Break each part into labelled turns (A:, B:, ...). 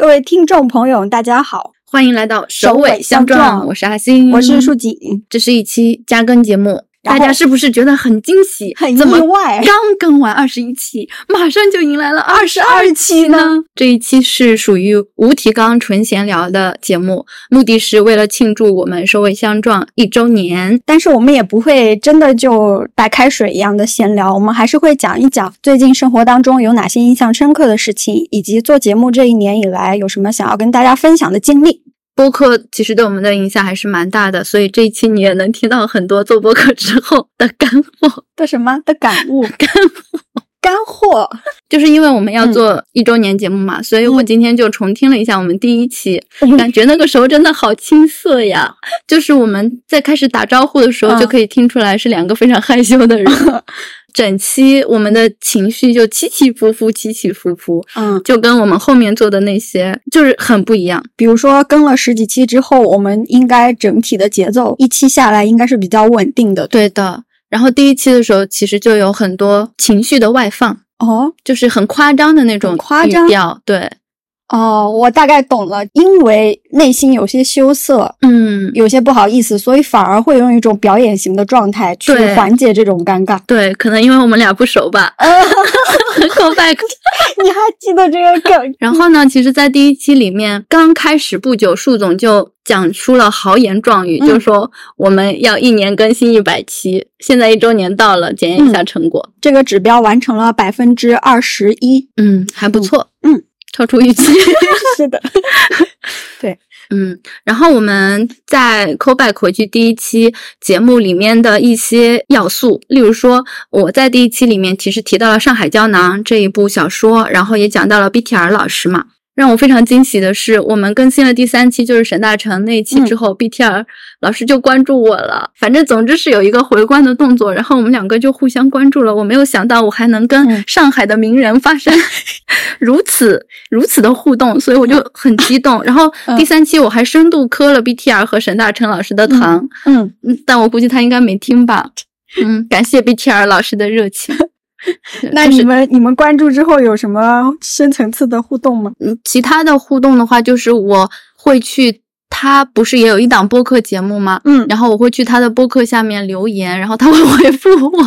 A: 各位听众朋友，大家好，
B: 欢迎来到
A: 首尾相撞
B: 我是阿星，
A: 我是树锦，
B: 这是一期加更节目。大家是不是觉得很惊喜、
A: 很意外？
B: 刚更完二十一期，马上就迎来了二十二期呢？这一期是属于无提纲纯闲聊的节目，目的是为了庆祝我们首尾相撞一周年。
A: 但是我们也不会真的就白开水一样的闲聊，我们还是会讲一讲最近生活当中有哪些印象深刻的事情，以及做节目这一年以来有什么想要跟大家分享的经历。
B: 播客其实对我们的影响还是蛮大的，所以这一期你也能听到很多做播客之后的干货
A: 的什么的感悟、
B: 干 货
A: 干货。
B: 就是因为我们要做一周年节目嘛，所以我今天就重听了一下我们第一期，感觉那个时候真的好青涩呀。就是我们在开始打招呼的时候，就可以听出来是两个非常害羞的人。整期我们的情绪就起起伏伏，起起伏伏，
A: 嗯，
B: 就跟我们后面做的那些就是很不一样。
A: 比如说，跟了十几期之后，我们应该整体的节奏一期下来应该是比较稳定的，
B: 对的。然后第一期的时候，其实就有很多情绪的外放，
A: 哦，
B: 就是很夸张的那种
A: 夸张
B: 调，对。
A: 哦，我大概懂了，因为内心有些羞涩，
B: 嗯，
A: 有些不好意思，所以反而会用一种表演型的状态去缓解这种尴尬。
B: 对，可能因为我们俩不熟吧。Go back，
A: 你还记得这个梗？
B: 然后呢，其实，在第一期里面刚开始不久，树总就讲出了豪言壮语，就说我们要一年更新一百期。现在一周年到了，检验一下成果，
A: 这个指标完成了百分之二十一，
B: 嗯，还不错，
A: 嗯。
B: 超出预期，
A: 是的，对，
B: 嗯，然后我们在 call back 回去第一期节目里面的一些要素，例如说我在第一期里面其实提到了《上海胶囊》这一部小说，然后也讲到了 BTR 老师嘛。让我非常惊喜的是，我们更新了第三期，就是沈大成那一期之后，BTR 老师就关注我了。反正总之是有一个回关的动作，然后我们两个就互相关注了。我没有想到我还能跟上海的名人发生 如此如此的互动，所以我就很激动。然后第三期我还深度磕了 BTR 和沈大成老师的糖，
A: 嗯
B: 嗯，但我估计他应该没听吧。嗯，感谢 BTR 老师的热情。
A: 那你们你们关注之后有什么深层次的互动吗？
B: 嗯，其他的互动的话，就是我会去，他不是也有一档播客节目吗？
A: 嗯，
B: 然后我会去他的播客下面留言，然后他会回复我。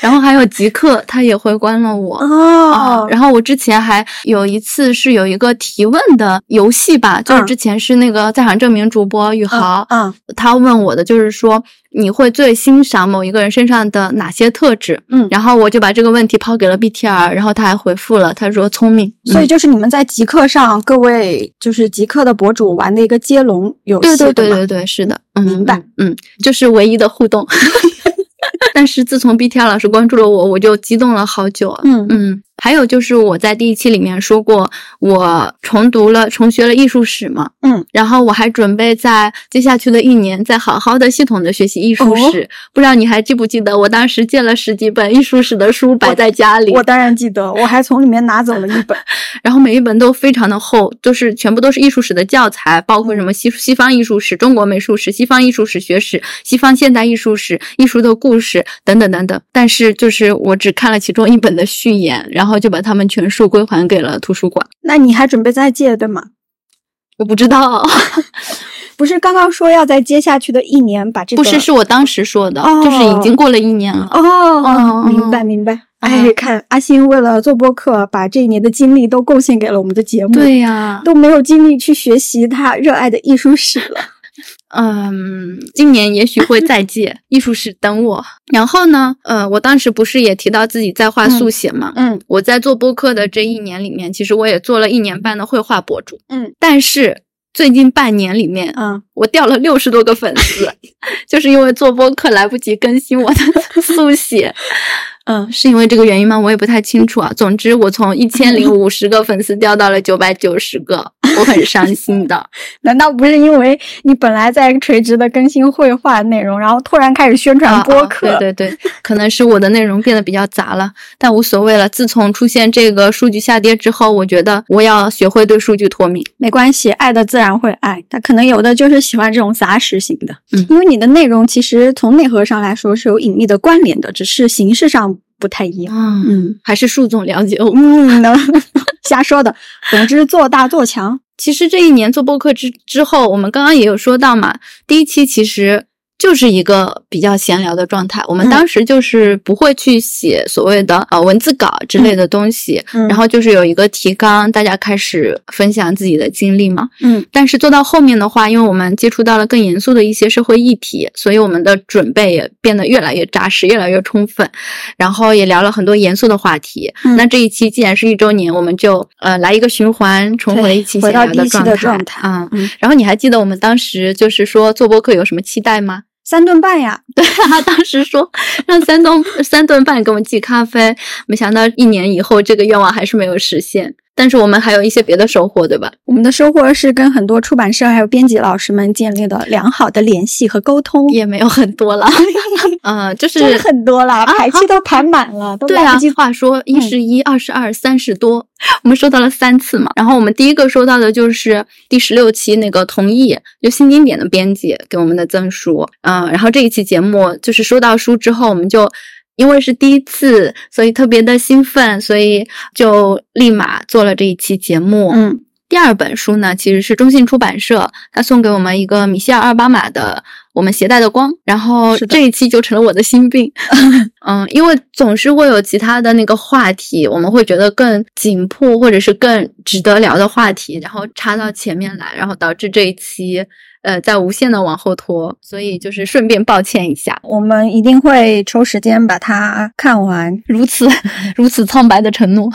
B: 然后还有极客，他也回关了我
A: 哦。
B: 然后我之前还有一次是有一个提问的游戏吧，就是之前是那个在场证明主播宇豪，
A: 嗯，
B: 他问我的就是说你会最欣赏某一个人身上的哪些特质？
A: 嗯，
B: 然后我就把这个问题抛给了 BTR，然后他还回复了，他说聪明。
A: 所以就是你们在极客上，各位就是极客的博主玩的一个接龙游
B: 戏，对对对对对，是的，
A: 明白，
B: 嗯，就是唯一的互动。但是自从 BTR 老师关注了我，我就激动了好久啊。
A: 嗯
B: 嗯。还有就是我在第一期里面说过，我重读了、重学了艺术史嘛，
A: 嗯，
B: 然后我还准备在接下去的一年再好好的、系统的学习艺术史。不知道你还记不记得，我当时借了十几本艺术史的书摆在家里。
A: 我当然记得，我还从里面拿走了一本，
B: 然后每一本都非常的厚，就是全部都是艺术史的教材，包括什么西西方艺术史、中国美术史、西方艺术史学史、西方现代艺术史、艺术的故事等等等等。但是就是我只看了其中一本的序言，然后就把它们全。数归还给了图书馆，
A: 那你还准备再借对吗？
B: 我不知道，
A: 不是刚刚说要在接下去的一年把这
B: 个？不是，是我当时说的，就是已经过了一年了。
A: 哦，明白明白。哎，看阿星为了做播客，把这一年的精力都贡献给了我们的节目。
B: 对呀，
A: 都没有精力去学习他热爱的艺术史了。
B: 嗯，今年也许会 再借艺术史等我。然后呢，呃，我当时不是也提到自己在画速写嘛？
A: 嗯，
B: 我在做播客的这一年里面，其实我也做了一年半的绘画博主。
A: 嗯，
B: 但是最近半年里面，
A: 嗯，
B: 我掉了六十多个粉丝，就是因为做播客来不及更新我的速写。嗯，是因为这个原因吗？我也不太清楚啊。总之，我从一千零五十个粉丝掉到了九百九十个，我很伤心的。
A: 难道不是因为你本来在垂直的更新绘画内容，然后突然开始宣传播客？
B: 对对对，可能是我的内容变得比较杂了，但无所谓了。自从出现这个数据下跌之后，我觉得我要学会对数据脱敏。
A: 没关系，爱的自然会爱。他可能有的就是喜欢这种杂食型的，
B: 嗯，
A: 因为你的内容其实从内核上来说是有隐秘的关联的，只是形式上。不太一样，
B: 嗯，还是树总了解我，
A: 嗯，能 瞎说的。总之，做大做强。
B: 其实这一年做播客之之后，我们刚刚也有说到嘛，第一期其实。就是一个比较闲聊的状态，我们当时就是不会去写所谓的呃文字稿之类的东西，然后就是有一个提纲，大家开始分享自己的经历嘛。
A: 嗯，
B: 但是做到后面的话，因为我们接触到了更严肃的一些社会议题，所以我们的准备也变得越来越扎实，越来越充分，然后也聊了很多严肃的话题。那这一期既然是一周年，我们就呃来一个循环，重回一期闲聊
A: 的
B: 状态啊。然后你还记得我们当时就是说做播客有什么期待吗？
A: 三顿半呀，
B: 对啊，当时说让三顿三顿半给我们寄咖啡，没想到一年以后这个愿望还是没有实现。但是我们还有一些别的收获，对吧？
A: 我们的收获是跟很多出版社还有编辑老师们建立了良好的联系和沟通，
B: 也没有很多了，嗯，就是
A: 很多了，排期都排满了，都
B: 对啊。话说一是一，二是二，三是多，我们收到了三次嘛。然后我们第一个收到的就是第十六期那个同意，就新经典的编辑给我们的赠书，嗯，然后这一期节目就是收到书之后，我们就。因为是第一次，所以特别的兴奋，所以就立马做了这一期节目。
A: 嗯，
B: 第二本书呢，其实是中信出版社他送给我们一个米歇尔·奥巴马的《我们携带的光》，然后这一期就成了我的心病。嗯，因为总是会有其他的那个话题，我们会觉得更紧迫或者是更值得聊的话题，然后插到前面来，然后导致这一期。呃，在无限的往后拖，所以就是顺便抱歉一下，
A: 我们一定会抽时间把它看完。
B: 如此 如此苍白的承诺。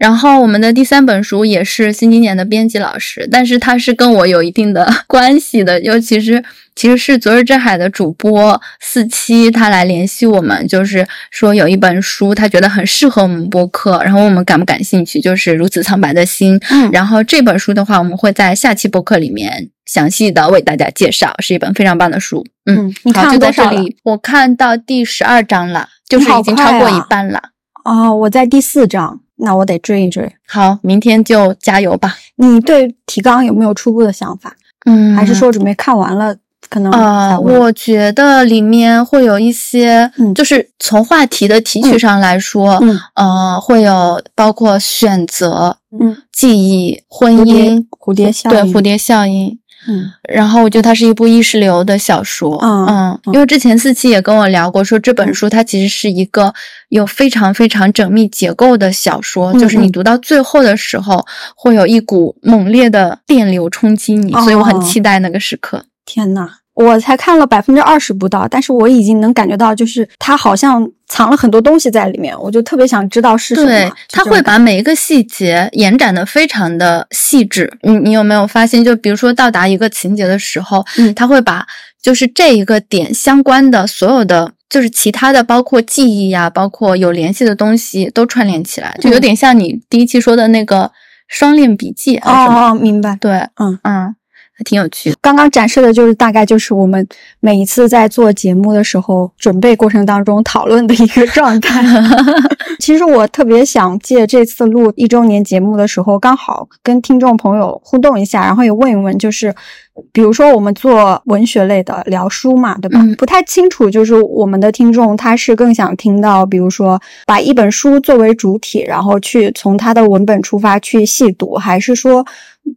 B: 然后我们的第三本书也是新经典的编辑老师，但是他是跟我有一定的关系的，尤其是其实是昨日之海的主播四七，他来联系我们，就是说有一本书他觉得很适合我们播客，然后我们感不感兴趣？就是如此苍白的心。
A: 嗯，
B: 然后这本书的话，我们会在下期播客里面详细的为大家介绍，是一本非常棒的书。
A: 嗯，你看
B: 就在这里，我看到第十二章了，就是已经超过一半了。
A: 哦，我在第四章。那我得追一追。
B: 好，明天就加油吧。
A: 你对提纲有没有初步的想法？
B: 嗯，
A: 还是说准备看完了可能？
B: 啊，我觉得里面会有一些，就是从话题的提取上来说，
A: 嗯，
B: 呃，会有包括选择，
A: 嗯，
B: 记忆、婚姻、
A: 蝴蝶效
B: 应，对，蝴蝶效应。
A: 嗯，
B: 然后我觉得它是一部意识流的小说，
A: 嗯
B: 嗯，因为之前四期也跟我聊过，说这本书它其实是一个有非常非常缜密结构的小说，就是你读到最后的时候，会有一股猛烈的电流冲击你，所以我很期待那个时刻。
A: 天呐！我才看了百分之二十不到，但是我已经能感觉到，就是它好像藏了很多东西在里面，我就特别想知道是什么。
B: 对，他会把每一个细节延展的非常的细致。你你有没有发现？就比如说到达一个情节的时候，
A: 嗯，
B: 他会把就是这一个点相关的所有的，就是其他的，包括记忆呀，包括有联系的东西都串联起来，就有点像你第一期说的那个双链笔记。
A: 哦哦，明白。
B: 对，
A: 嗯
B: 嗯。挺有趣的。
A: 刚刚展示的就是大概就是我们每一次在做节目的时候准备过程当中讨论的一个状态。其实我特别想借这次录一周年节目的时候，刚好跟听众朋友互动一下，然后也问一问，就是比如说我们做文学类的聊书嘛，对吧？不太清楚，就是我们的听众他是更想听到，比如说把一本书作为主体，然后去从它的文本出发去细读，还是说？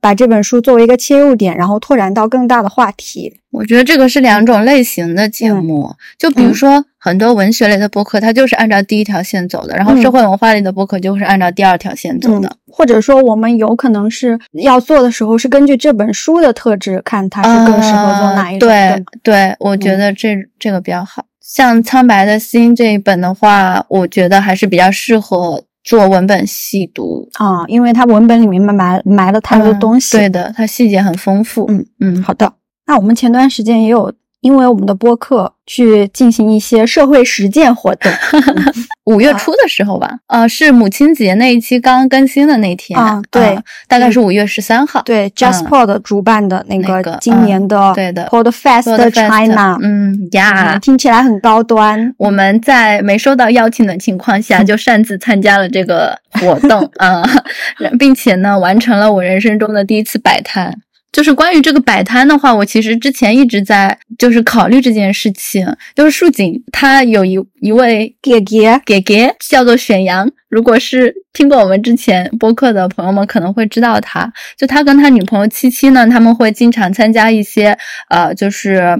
A: 把这本书作为一个切入点，然后拓展到更大的话题。
B: 我觉得这个是两种类型的节目。就比如说很多文学类的播客，它就是按照第一条线走的；然后社会文化类的播客就是按照第二条线走的。
A: 或者说，我们有可能是要做的时候，是根据这本书的特质，看它是更适合做哪一
B: 种。对对，我觉得这这个比较好。像《苍白的心》这一本的话，我觉得还是比较适合。做文本细读
A: 啊，因为它文本里面埋埋了太多东西。
B: 对的，它细节很丰富。
A: 嗯
B: 嗯，
A: 好的。那我们前段时间也有。因为我们的播客去进行一些社会实践活动，
B: 五月初的时候吧，呃，是母亲节那一期刚刚更新的那天，
A: 啊，对，
B: 大概是五月十三号，
A: 对，JustPod 主办的那个今年的
B: 对的
A: Podfest China，
B: 嗯呀，
A: 听起来很高端。
B: 我们在没收到邀请的情况下，就擅自参加了这个活动啊，并且呢，完成了我人生中的第一次摆摊。就是关于这个摆摊的话，我其实之前一直在就是考虑这件事情。就是树井他有一一位
A: 姐姐
B: 姐姐叫做选阳，如果是听过我们之前播客的朋友们可能会知道他。就他跟他女朋友七七呢，他们会经常参加一些呃，就是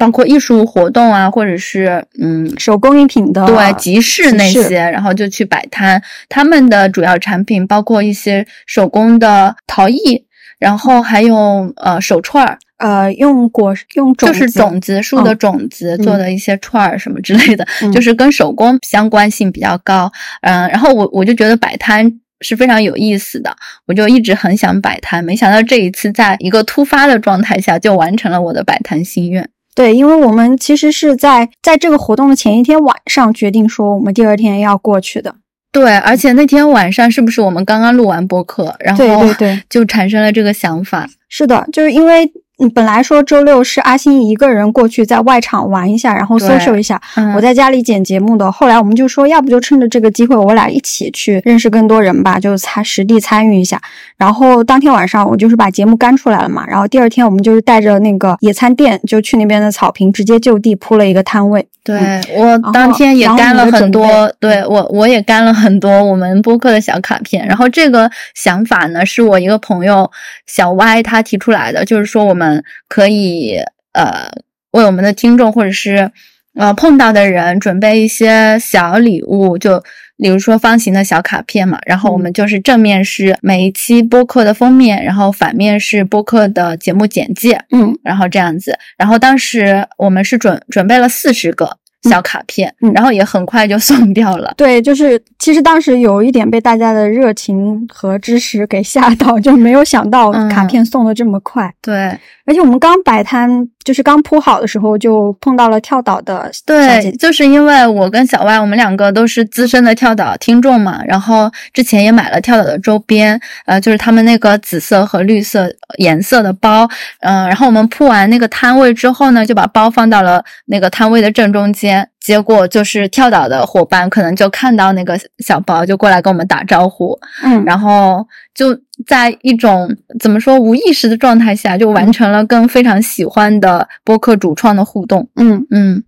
B: 包括艺术活动啊，或者是嗯
A: 手工艺品的
B: 对集市那些，然后就去摆摊。他们的主要产品包括一些手工的陶艺，然后还用呃手串儿，
A: 呃用果用种
B: 就是种子树的
A: 嗯
B: 种子做的一些串儿什么之类的，
A: 嗯
B: 就是跟手工相关性比较高。嗯，然后我我就觉得摆摊。是非常有意思的，我就一直很想摆摊，没想到这一次在一个突发的状态下就完成了我的摆摊心愿。
A: 对，因为我们其实是在在这个活动的前一天晚上决定说我们第二天要过去的。
B: 对，而且那天晚上是不是我们刚刚录完播客，然后
A: 对
B: 就产生了这个想法？
A: 是的，就是因为嗯本来说周六是阿星一个人过去在外场玩一下，然后 social 一下，
B: 嗯
A: 我在家里剪节目的。后来我们就说，要不就趁着这个机会，我俩一起去认识更多人吧，就参实地参与一下。然后当天晚上我就是把节目干出来了嘛，然后第二天我们就是带着那个野餐垫，就去那边的草坪，直接就地铺了一个摊位。
B: 对
A: 嗯
B: 我当天也干了很多对我我也干了很多我们播客的小卡片。然后这个想法呢，是我一个朋友小歪他提出来的，就是说我们可以呃为我们的听众或者是呃碰到的人准备一些小礼物，就比如说方形的小卡片嘛。然后我们就是正面是每一期播客的封面，然后反面是播客的节目简介。
A: 嗯
B: 然后这样子，然后当时我们是准准备了四十个小卡片，
A: 嗯
B: 然后也很快就送掉了。
A: 对，就是其实当时有一点被大家的热情和支持给吓到，就没有想到
B: 嗯
A: 卡片送的这么快。
B: 对
A: 而且我们刚摆摊，就是刚铺好的时候，就碰到了跳岛的
B: 对，就是因为我跟小歪，我们两个都是资深的跳岛听众嘛，然后之前也买了跳岛的周边，呃，就是他们那个紫色和绿色颜色的包，嗯、然后我们铺完那个摊位之后呢，就把包放到了那个摊位的正中间。结果就是跳岛的伙伴可能就看到那个小包，就过来跟我们打招呼，
A: 嗯，
B: 然后就在一种怎么说无意识的状态下，就完成了跟非常喜欢的播客主创的互动。
A: 嗯，
B: 嗯，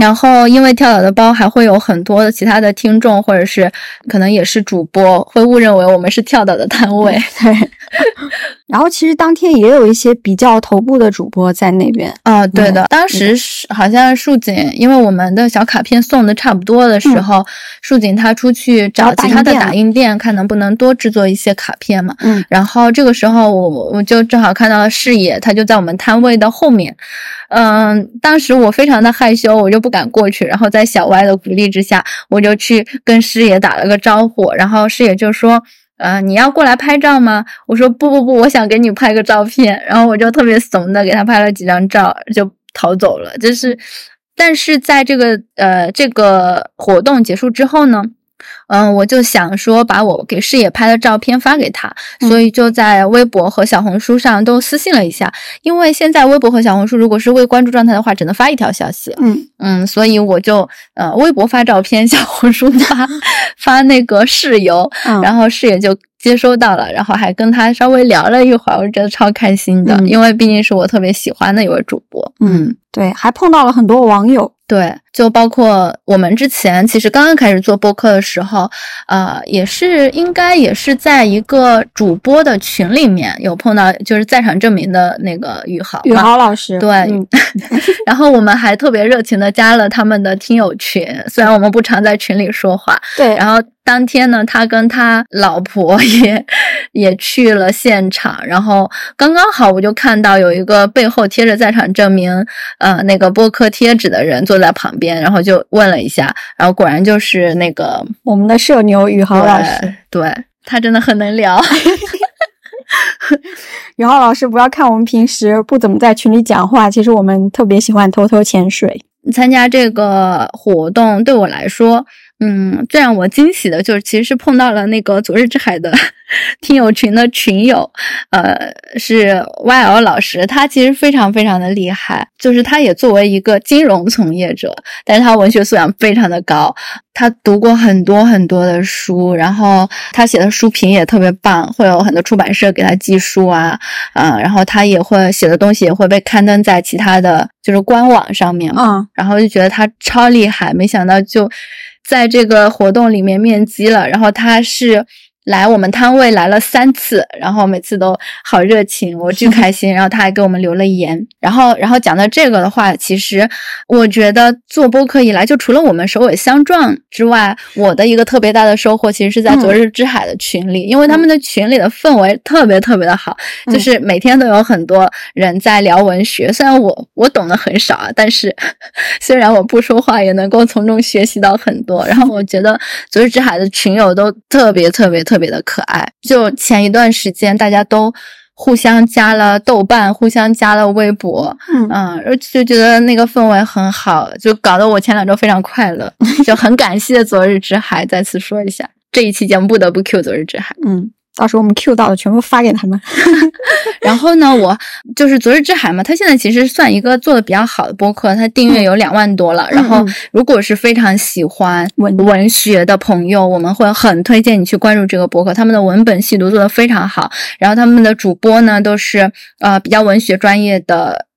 B: 然后因为跳岛的包还会有很多的其他的听众，或者是可能也是主播，会误认为我们是跳岛的摊位。
A: 对。然后其实当天也有一些比较头部的主播在那边。
B: 哦，对的，
A: 嗯
B: 当时是好像树锦，因为我们的小卡片送的差不多的时候，树锦他出去找其他的打印店，看能不能多制作一些卡片嘛。
A: 嗯
B: 然后这个时候我我就正好看到了视野，他就在我们摊位的后面。嗯，当时我非常的害羞，我就不敢过去。然后在小歪的鼓励之下，我就去跟师爷打了个招呼。然后师爷就说：“呃，你要过来拍照吗？”我说：“不不不，我想给你拍个照片。”然后我就特别怂的给他拍了几张照，就逃走了。就是，但是在这个呃这个活动结束之后呢。嗯，我就想说把我给视野拍的照片发给他，
A: 嗯
B: 所以就在微博和小红书上都私信了一下。因为现在微博和小红书如果是未关注状态的话，只能发一条消息。
A: 嗯
B: 嗯，所以我就呃微博发照片，小红书发 发那个室友，
A: 嗯，
B: 然后室友就接收到了，然后还跟他稍微聊了一会儿，我觉得超开心的，
A: 嗯
B: 因为毕竟是我特别喜欢的一位主播。
A: 嗯，对，还碰到了很多网友。
B: 对，就包括我们之前其实刚刚开始做播客的时候，呃，也是应该也是在一个主播的群里面有碰到，就是在场证明的那个宇豪
A: 宇。豪老师，
B: 对
A: 嗯
B: 然后我们还特别热情的加了他们的听友群，虽然我们不常在群里说话。
A: 对，
B: 然后当天呢，他跟他老婆 也也去了现场，然后刚刚好我就看到有一个背后贴着在场证明，呃，那个播客贴纸的人坐在旁边，然后就问了一下，然后果然就是那个
A: 我们的社牛宇豪老师，
B: 对，对他真的很能聊。
A: 宇豪老师，不要看我们平时不怎么在群里讲话，其实我们特别喜欢偷偷潜水。
B: 参加这个活动对我来说，嗯，最让我惊喜的就是，其实是碰到了那个昨日之海的 听友群的群友，呃，是 YL 老师，他其实非常非常的厉害，就是他也作为一个金融从业者，但是他文学素养非常的高，他读过很多很多的书，然后他写的书评也特别棒，会有很多出版社给他寄书啊，嗯，然后他也会写的东西也会被刊登在其他的就是官网上面，
A: 嗯，
B: 然后就觉得他超厉害，没想到就。在这个活动里面面基了，然后他是。来我们摊位来了三次，然后每次都好热情，我巨开心。然后他还给我们留了言。然后，然后讲到这个的话，其实我觉得做播客以来，就除了我们首尾相撞之外，我的一个特别大的收获，其实是在昨日之海的群里，因为他们的群里的氛围特别特别的好，就是每天都有很多人在聊文学。虽然我我懂得很少啊，但 是虽然我不说话，也能够从中学习到很多。然后我觉得昨日之海的群友都特别特别特。特别的可爱，就前一段时间大家都互相加了豆瓣，互相加了微博，嗯，就觉得那个氛围很好，就搞得我前两周非常快乐，就很感谢昨日之海，再次说一下，这一期节目不得不 Q 昨日之海，
A: 嗯。到时候我们 Q 到的全部发给他们。
B: 然后呢，我就是昨日之海嘛，他现在其实算一个做的比较好的播客，他订阅有两万多了。然后，如果是非常喜欢文文学的朋友，我们会很推荐你去关注这个播客，他们的文本细读做的非常好。然后他们的主播呢，都是呃比较文学专业的。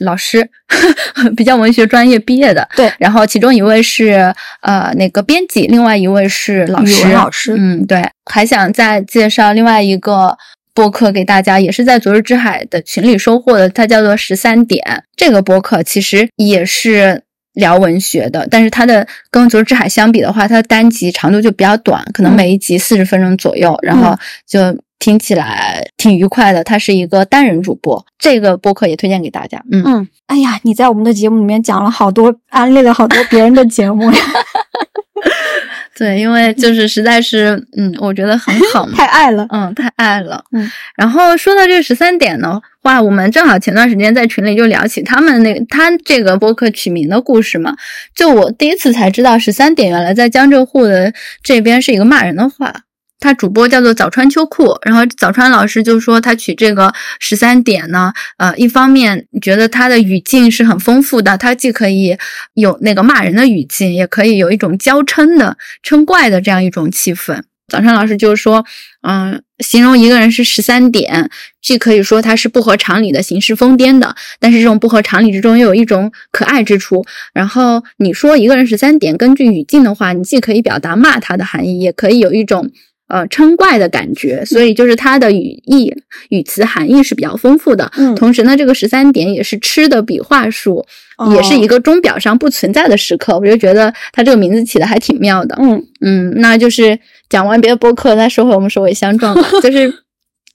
B: 老师 比较文学专业毕业的，
A: 对。
B: 然后其中一位是呃那个编辑，另外一位是老师。
A: 老师，
B: 嗯，对。还想再介绍另外一个播客给大家，也是在昨日之海的群里收获的，它叫做十三点。这个播客其实也是聊文学的，但是它的跟昨日之海相比的话，它的单集长度就比较短，可能每一集四十分钟左右，然后就。听起来挺愉快的，他是一个单人主播，这个播客也推荐给大家。嗯
A: 嗯，哎呀，你在我们的节目里面讲了好多，安利了好多别人的节目呀。
B: 对，因为就是实在是，嗯，我觉得很好，
A: 太爱了，
B: 嗯，太爱了。
A: 嗯，
B: 然后说到这十三点的话，我们正好前段时间在群里就聊起他们那个他这个播客取名的故事嘛，就我第一次才知道十三点原来在江浙沪的这边是一个骂人的话。他主播叫做早川秋裤，然后早川老师就说他取这个十三点呢，呃，一方面觉得他的语境是很丰富的，他既可以有那个骂人的语境，也可以有一种娇嗔的嗔怪的这样一种气氛。早川老师就是说，嗯，形容一个人是十三点，既可以说他是不合常理的、行事疯癫的，但是这种不合常理之中又有一种可爱之处。然后你说一个人十三点，根据语境的话，你既可以表达骂他的含义，也可以有一种。呃，称怪的感觉，所以就是它的语义、语词含义是比较丰富的。
A: 嗯，
B: 同时呢，这个十三点也是吃的笔画数，也是一个钟表上不存在的时刻。我就觉得它这个名字起的还挺妙的。
A: 嗯
B: 嗯，那就是讲完别的播客，再说回我们首尾相撞吧。就是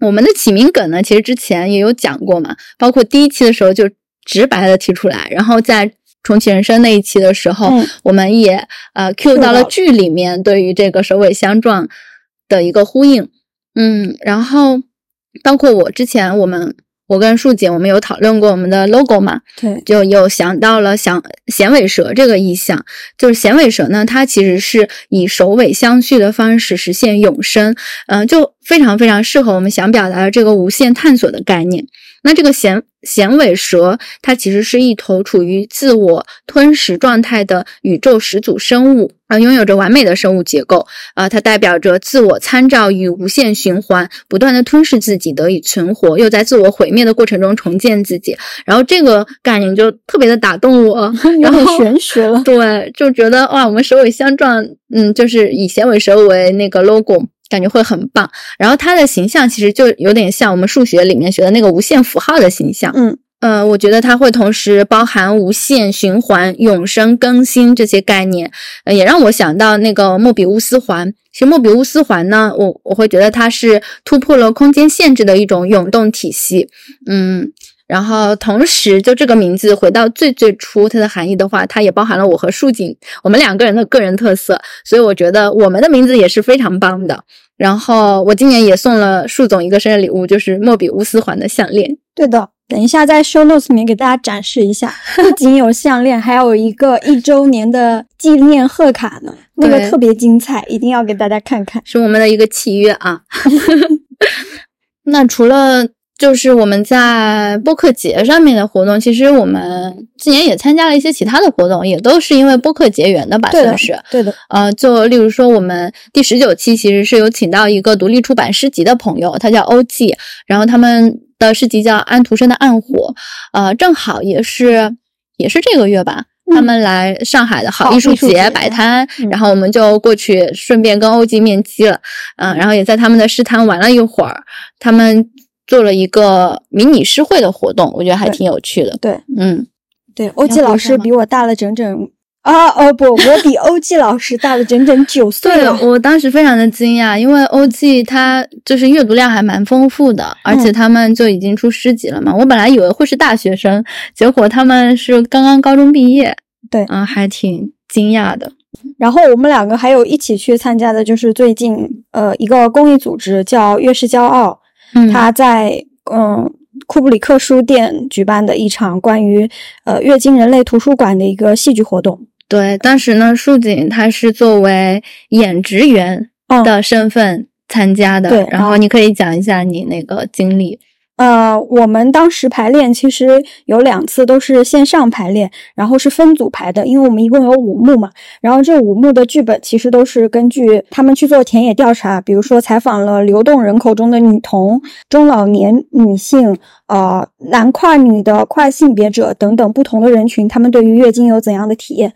B: 我们的起名梗呢，其实之前也有讲过嘛，包括第一期的时候就直白的提出来，然后在重启人生那一期的时候，我们也呃 Q 到了剧里面对于这个首尾相撞。的一个呼应，嗯，然后包括我之前，我们我跟树姐我们有讨论过我们的 logo 嘛，
A: 对，
B: 就有想到了想衔尾蛇这个意象，就是衔尾蛇呢，它其实是以首尾相续的方式实现永生，嗯，就非常非常适合我们想表达的这个无限探索的概念。那这个衔衔尾蛇，它其实是一头处于自我吞食状态的宇宙始祖生物，啊，拥有着完美的生物结构，啊，它代表着自我参照与无限循环，不断的吞噬自己得以存活，又在自我毁灭的过程中重建自己。然后这个概念就特别的打动我，然后
A: 玄学了，
B: 对，就觉得哇，我们首尾相撞，嗯，就是以响尾蛇为那个 logo。感觉会很棒，然后它的形象其实就有点像我们数学里面学的那个无限符号的形象。
A: 嗯，
B: 呃，我觉得它会同时包含无限循环、永生、更新这些概念，呃，也让我想到那个莫比乌斯环。其实莫比乌斯环呢，我我会觉得它是突破了空间限制的一种涌动体系。嗯。然后同时，就这个名字回到最最初它的含义的话，它也包含了我和树井我们两个人的个人特色，所以我觉得我们的名字也是非常棒的。然后我今年也送了树总一个生日礼物，就是莫比乌斯环的项链。
A: 对的，等一下在 show notes 里面给大家展示一下，不仅有项链，还有一个一周年的纪念贺卡呢，那个特别精彩，一定要给大家看看。
B: 是我们的一个契约啊。那除了就是我们在播客节上面的活动，其实我们今年也参加了一些其他的活动，也都是因为播客结缘的吧，算是。
A: 对的，
B: 呃，就例如说，我们第十九期其实是有请到一个独立出版诗集的朋友，他叫欧记，然后他们的诗集叫安徒生的《暗火》，呃，正好也是也是这个月吧。他
A: 嗯
B: 们来上海的好
A: 好
B: 艺术节摆摊，
A: 嗯
B: 然后我们就过去顺便跟欧记面基了，嗯、然后也在他们的诗摊玩了一会儿。他们做了一个迷你诗会的活动，我觉得还挺有趣的。
A: 对
B: 嗯，
A: 对，欧
B: 要
A: 季老师比我大了整整啊哦不，我比欧季老师大了整整九岁
B: 对
A: 了。
B: 我当时非常的惊讶，因为欧记他就是阅读量还蛮丰富的，而且他们就已经出诗集了嘛。我本来以为会是大学生，结果他们是刚刚高中毕业。
A: 对
B: 啊，还挺惊讶的。
A: 然后我们两个还有一起去参加的，就是最近呃一个公益组织叫月是骄傲，
B: 嗯
A: 他在嗯库布里克书店举办的一场关于呃月经人类图书馆的一个戏剧活动。
B: 对，当时呢，树井他是作为演职员
A: 嗯
B: 的身份参加的，
A: 对
B: 然
A: 后
B: 你可以讲一下你那个经历。
A: 呃，我们当时排练其实有两次都是线上排练，然后是分组排的，因为我们一共有五幕嘛。然后这五幕的剧本其实都是根据他们去做田野调查，比如说采访了流动人口中的女童、中老年女性、呃男跨女的跨性别者等等不同的人群，他们对于月经有怎样的体验。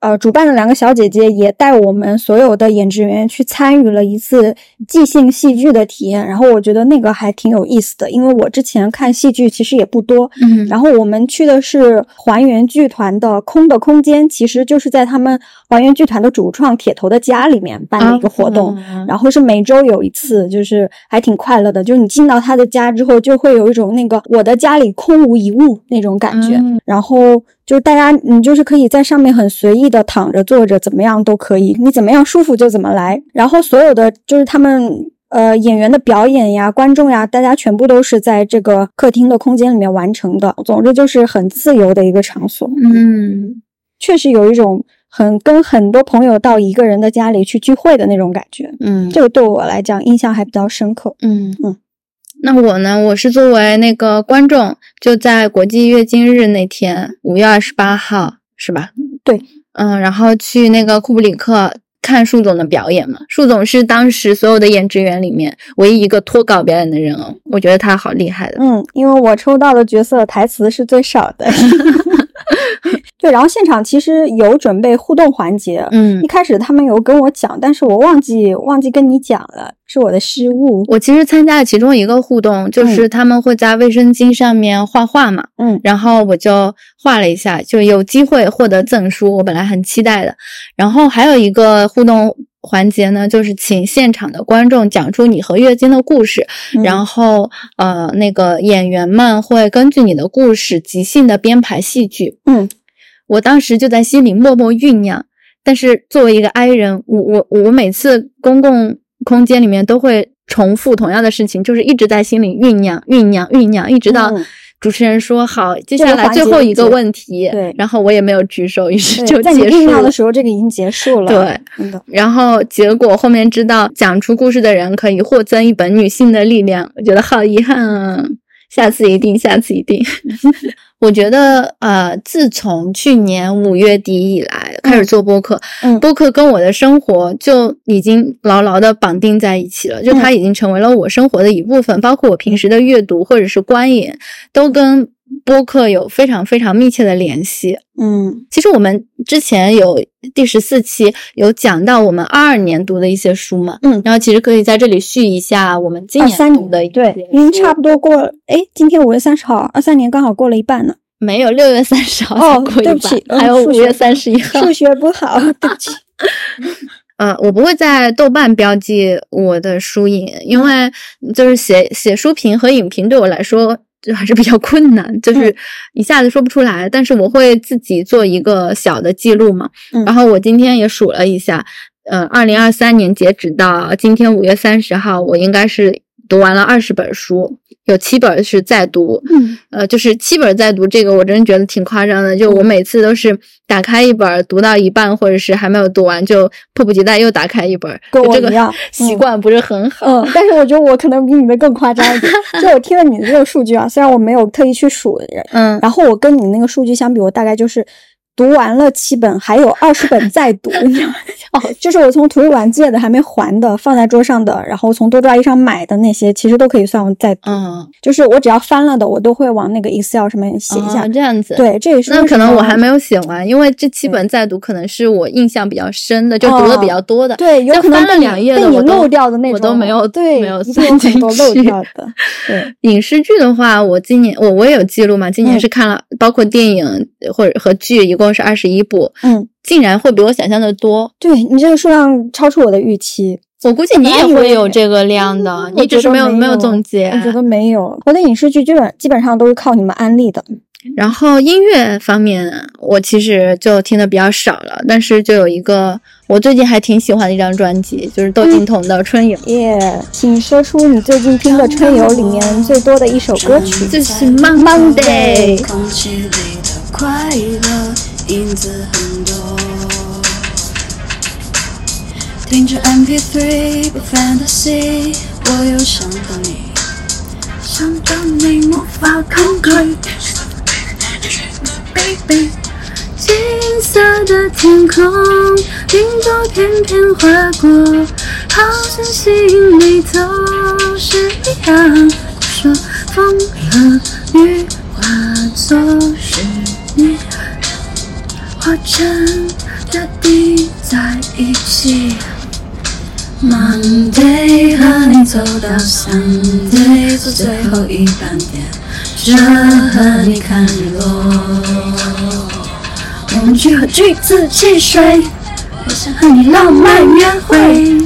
A: 呃，主办的两个小姐姐也带我们所有的演职员去参与了一次即兴戏剧的体验，然后我觉得那个还挺有意思的，因为我之前看戏剧其实也不多，
B: 嗯
A: 然后我们去的是还原剧团的空的空间，其实就是在他们还原剧团的主创铁头的家里面办的一个活动，
B: 嗯
A: 然后是每周有一次，就是还挺快乐的。就是你进到他的家之后，就会有一种那个我的家里空无一物那种感觉。
B: 嗯
A: 然后就是大家，你就是可以在上面很随意的躺着、坐着，怎么样都可以，你怎么样舒服就怎么来。然后所有的就是他们呃演员的表演呀、观众呀，大家全部都是在这个客厅的空间里面完成的。总之就是很自由的一个场所。
B: 嗯
A: 确实有一种很跟很多朋友到一个人的家里去聚会的那种感觉。
B: 嗯
A: 这个对我来讲印象还比较深刻。
B: 嗯
A: 嗯。
B: 那我呢？我是作为那个观众，就在国际月经日那天，五月二十八号，是吧？
A: 对。
B: 嗯，然后去那个库布里克看树总的表演嘛。树总是当时所有的演职员里面唯一一个脱稿表演的人哦，我觉得他好厉害的。
A: 嗯，因为我抽到的角色台词是最少的。对，然后现场其实有准备互动环节，
B: 嗯
A: 一，开始他们有跟我讲，但是我忘记忘记跟你讲了，是我的失误。
B: 我其实参加了其中一个互动，就是他们会在卫生巾上面画画嘛。
A: 嗯
B: 然后我就画了一下，就有机会获得赠书，我本来很期待的。然后还有一个互动环节呢，就是请现场的观众讲出你和月经的故事，
A: 嗯。
B: 然后呃，那个演员们会根据你的故事即兴的编排戏剧。
A: 嗯，
B: 我当时就在心里默默酝酿，但是作为一个 I 人，我我我每次公共空间里面都会重复同样的事情，就是一直在心里酝酿、酝酿、酝酿，一直到
A: 嗯
B: 主持人说好，接下来最后一个问题，
A: 对
B: 然后我也没有举手，于是就结束了。
A: 酿的时候，这个已经结束了。
B: 对，然后结果后面知道讲出故事的人可以获赠一本《女性的力量》，我觉得好遗憾啊！下次一定，下次一定。我觉得呃，自从去年五月底以来开始做播客，
A: 嗯。
B: 播客跟我的生活就已经牢牢的绑定在一起了，就它已经成为了我生活的一部分，包括我平时的阅读或者是观影，都跟播客有非常非常密切的联系。
A: 嗯
B: 其实我们之前有第十四期有讲到我们二二年读的一些书嘛，
A: 嗯
B: 然后其实可以在这里续一下我们今年读的一些
A: 对，因为差不多过了。哎，今天五月三十号，二三年刚好过了一半呢。
B: 没有六月三十号
A: 哦
B: 过一半，
A: 对不起嗯
B: 还有五月三十一号。
A: 数学不好，对不起。
B: 呃，我不会在豆瓣标记我的书影，因为就是写写书评和影评对我来说就还是比较 困难，就是一下子说不出来。但是我会自己做一个小的记录嘛。
A: 嗯
B: 然后我今天也数了一下，呃，二零二三年截止到今天五月三十号，我应该是读完了二十本书。有七本是在读，
A: 嗯，
B: 呃，就是七本在读，这个我真觉得挺夸张的。就我每次都是打开一本，读到一半或者是还没有读完，就迫不及待又打开一本，
A: 跟我一样
B: 习惯不是很好。
A: 嗯，但是我觉得我可能比你的更夸张一点。就我听了你的这个数据啊，虽然我没有特意去数，
B: 嗯，
A: 然后我跟你那个数据相比，我大概就是读完了七本，还有二十本 在读。你知道吗哦，就是我从图书馆借的还没还的，放在桌上的，然后从多抓鱼上买的那些，其实都可以算我在读。
B: 嗯，
A: 就是我只要翻了的，我都会往那个 Excel 上面写一下。
B: 哦这样子。。
A: 对，这也是
B: 那可能我还没有写完，因为这七本在读可能是我印象比较深的，就读的比较多的。
A: 对，有
B: 像翻了
A: 可能翻了
B: 两页的
A: 被你
B: 我都
A: 漏掉的那种，
B: 我都没有
A: 对，
B: 没有算 进
A: 很多漏掉的。对，
B: 影视剧的话，我今年我我也有记录嘛，今年
A: 嗯
B: 是看了，包括电影或者和剧，一共是二十一部，
A: 嗯，
B: 竟然会比我想象的多。
A: 对你这个数量超出我的预期。
B: 我估计你也会有这个量的，
A: 我
B: 你只是
A: 没
B: 没有没有总结。
A: 我觉得没有，我的影视剧基本基本上都是靠你们安利的。
B: 然后音乐方面，我其实就听的比较少了，但是就有一个我最近还挺喜欢的一张专辑，就是窦靖童的《春游》，
A: 耶、请说出你最近听的《春游》里面最多的一首歌曲。
B: 就是 Monday。
C: 影子很多。听着 MP3 不 fantasy，我又想到你，想到你无法抗拒。Baby，
B: 金色的天空，云朵片片划过，好像心里都是一样。说风和雨化作是你，
C: 我真的滴在一起。Monday 和你走到 Sunday，坐最后一班电车和你看日落。我们去喝橘子汽水，我想和你浪漫约会。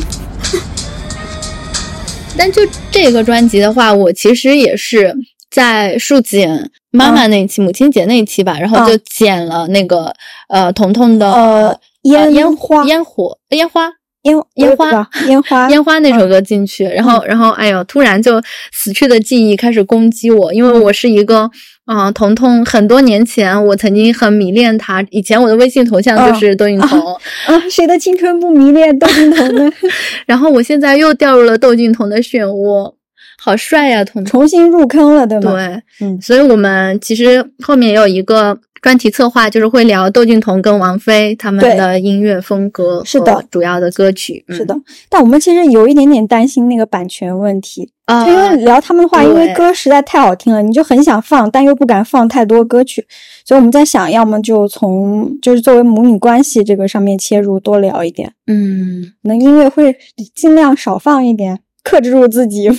B: 但就这个专辑的话，我其实也是在树锦妈妈那一期、母亲节那一期吧，然后就剪了那个、呃彤彤的
A: 呃，
B: 烟
A: 烟花，
B: 烟火烟花
A: 烟
B: 烟花，
A: 我也不知道烟花，
B: 烟花那首歌进去，然后然后哎呦，突然就死去的记忆开始攻击我，因为我是一个。嗯，彤彤很多年前，我曾经很迷恋他。以前我的微信头像就是窦靖童，
A: 啊，谁的青春不迷恋窦靖童呢？
B: 然后我现在又掉入了窦靖童的漩涡，好帅呀、彤彤！
A: 重新入坑了，对吗？，
B: 对，
A: 嗯。
B: 所以我们其实后面也有一个专题策划，就是会聊窦靖童跟王菲他们的音乐风格，
A: 是的，
B: 主要的歌曲
A: 是的。但我们其实有一点点担心那个版权问题，
B: 啊，
A: 就因为聊他们的话，因为歌实在太好听了，你就很想放，但又不敢放太多歌曲，所以我们在想，要么就从就是作为母女关系这个上面切入，多聊一点，
B: 嗯，
A: 那音乐会尽量少放一点，克制住自己。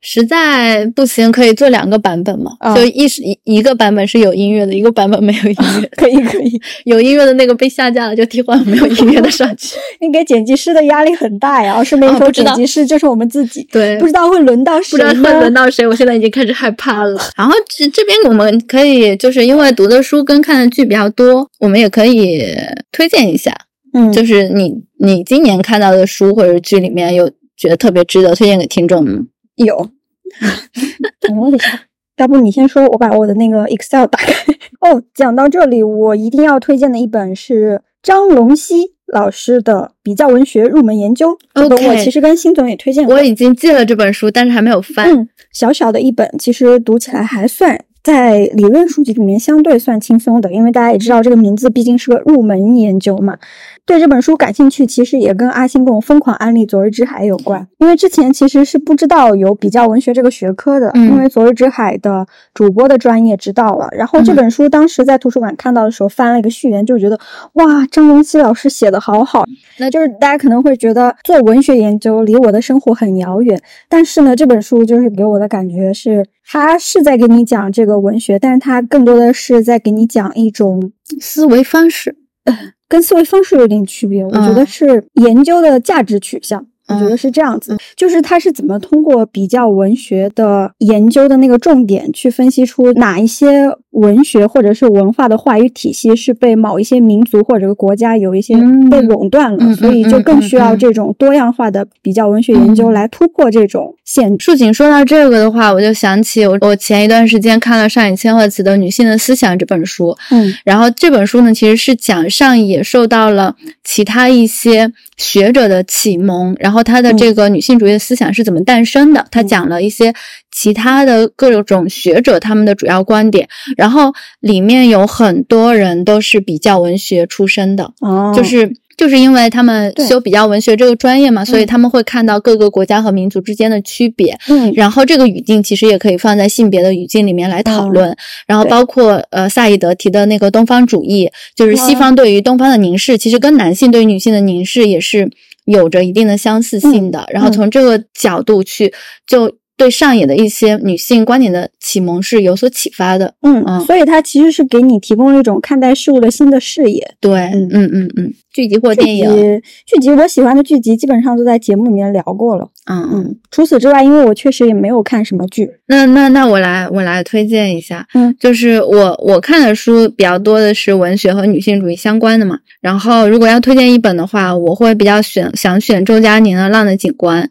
B: 实在不行可以做两个版本嘛，
A: 啊
B: 就一是一一个版本是有音乐的，一个版本没有音乐。
A: 可以可以，
B: 有音乐的那个被下架了，就替换没有音乐的上去。
A: 你给剪辑师的压力很大呀。顺便说，
B: 啊不知道
A: 剪辑师就是我们自己，
B: 对
A: 不知道会轮到谁不
B: 知道会轮？到谁，我现在已经开始害怕了。然后这这边我们可以就是因为读的书跟看的剧比较多，我们也可以推荐一下，
A: 嗯，
B: 就是你你今年看到的书或者剧里面有觉得特别值得推荐给听众吗？
A: 有。等我一下，要不你先说，我把我的那个 Excel 打开。哦，讲到这里，我一定要推荐的一本是张龙溪老师的《比较文学入门研究》。这本
B: OK
A: 我其实跟辛总也推荐过。
B: 我已经借了这本书，但是还没有翻。
A: 嗯，小小的一本，其实读起来还算在理论书籍里面相对算轻松的，因为大家也知道这个名字毕竟是个入门研究嘛。对这本书感兴趣，其实也跟阿星跟我疯狂安利《昨日之海》有关。因为之前其实是不知道有比较文学这个学科的，
B: 嗯
A: 因为《昨日之海》的主播的专业知道了。然后这本书当时在图书馆看到的时候，翻了一个序言，就觉得哇，张龙溪老师写的好好。那就是大家可能会觉得做文学研究离我的生活很遥远，但是呢，这本书就是给我的感觉是，它是在给你讲这个文学，但是他更多的是在给你讲一种
B: 思维方式
A: 跟思维方式有点区别。我觉得
B: 嗯
A: 是研究的价值取向。我觉得是这样子，
B: 嗯
A: 就是他是怎么通过比较文学的研究的那个重点，去分析出哪一些文学或者是文化的话语体系是被某一些民族或者国家有一些
B: 嗯。
A: 被垄断了，所以就更需要这种多样化的比较文学研究
B: 嗯。
A: 来突破这种限制。
B: 树锦说到这个的话，我就想起我我前一段时间看了上野千鹤子的《女性的思想》这本书，
A: 嗯。
B: 然后这本书呢，其实是讲上野受到了其他一些学者的启蒙，然后他的这个女性主义的思想是怎么诞生的。他讲了一些其他的各种学者他们的主要观点，然后里面有很多人都是比较文学出身的，
A: 哦，
B: 就是。就是因为他们修比较文学这个专业嘛，所以
A: 嗯
B: 他们会看到各个国家和民族之间的区别，
A: 嗯。
B: 然后这个语境其实也可以放在性别的语境里面来讨论，然后包括呃萨义德提的那个东方主义，就是西方对于东方的凝视，其实跟男性对于女性的凝视也是有着一定的相似性的。然后从这个角度去就。对上野的一些女性观点的启蒙是有所启发的，
A: 嗯，
B: 嗯
A: 所以它其实是给你提供了一种看待事物的新的视野。
B: 对，
A: 嗯
B: 嗯嗯嗯，剧集或电影，
A: 剧集我喜欢的剧集基本上都在节目里面聊过了。
B: 嗯嗯，
A: 嗯，除此之外，因为我确实也没有看什么剧。
B: 那那那我来我来推荐一下，
A: 嗯，
B: 就是我我看的书比较多的是文学和女性主义相关的嘛。然后如果要推荐一本的话，我会比较选想选周佳宁的《浪的景观》，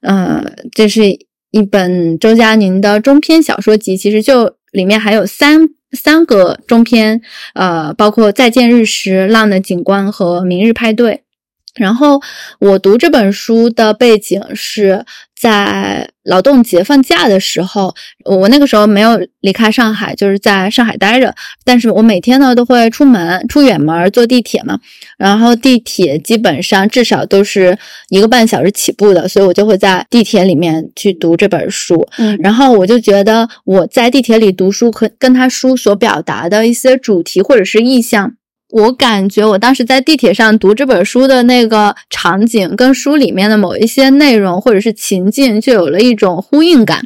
B: 呃，这是一本周佳宁的中篇小说集，其实就里面还有三三个中篇，呃，包括《再见日食》、《浪的景观》和《明日派对》。然后我读这本书的背景是在劳动节放假的时候，我那个时候没有离开上海，就是在上海待着。但是我每天呢都会出门，出远门坐地铁嘛，然后地铁基本上至少都是一个半小时起步的，所以我就会在地铁里面去读这本书。
A: 嗯
B: 然后我就觉得我在地铁里读书，和跟他书所表达的一些主题或者是意象。我感觉我当时在地铁上读这本书的那个场景，跟书里面的某一些内容或者是情境，就有了一种呼应感。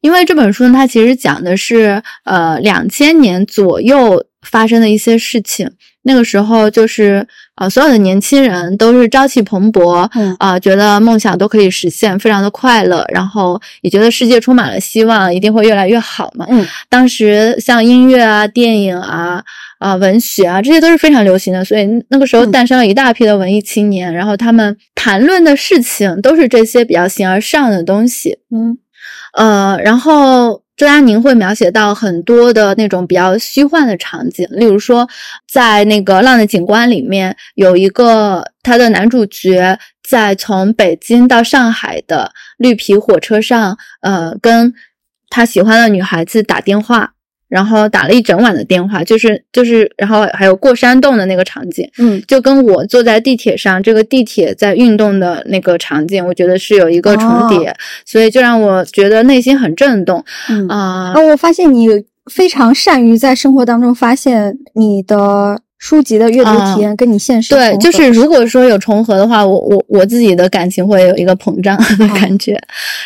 B: 因为这本书呢，它其实讲的是呃两千年左右发生的一些事情。那个时候就是呃所有的年轻人都是朝气蓬勃，
A: 嗯
B: 啊、觉得梦想都可以实现，非常的快乐，然后也觉得世界充满了希望，一定会越来越好嘛。
A: 嗯，
B: 当时像音乐啊、电影啊、啊、文学啊，这些都是非常流行的，所以那个时候
A: 嗯
B: 诞生了一大批的文艺青年，然后他们谈论的事情都是这些比较形而上的东西。
A: 嗯
B: 呃，然后周佳宁会描写到很多的那种比较虚幻的场景，例如说，在那个《浪的景观》里面有一个他的男主角在从北京到上海的绿皮火车上，呃，跟他喜欢的女孩子打电话。然后打了一整晚的电话，就是就是，然后还有过山洞的那个场景，
A: 嗯。
B: 就跟我坐在地铁上，这个地铁在运动的那个场景，我觉得是有一个重叠，所以就让我觉得内心很震动
A: 嗯。
B: 啊、
A: 哦，我发现你非常善于在生活当中发现你的书籍的阅读体验跟你现实
B: 对，就是如果说有重合的话，我我我自己的感情会有一个膨胀的感觉，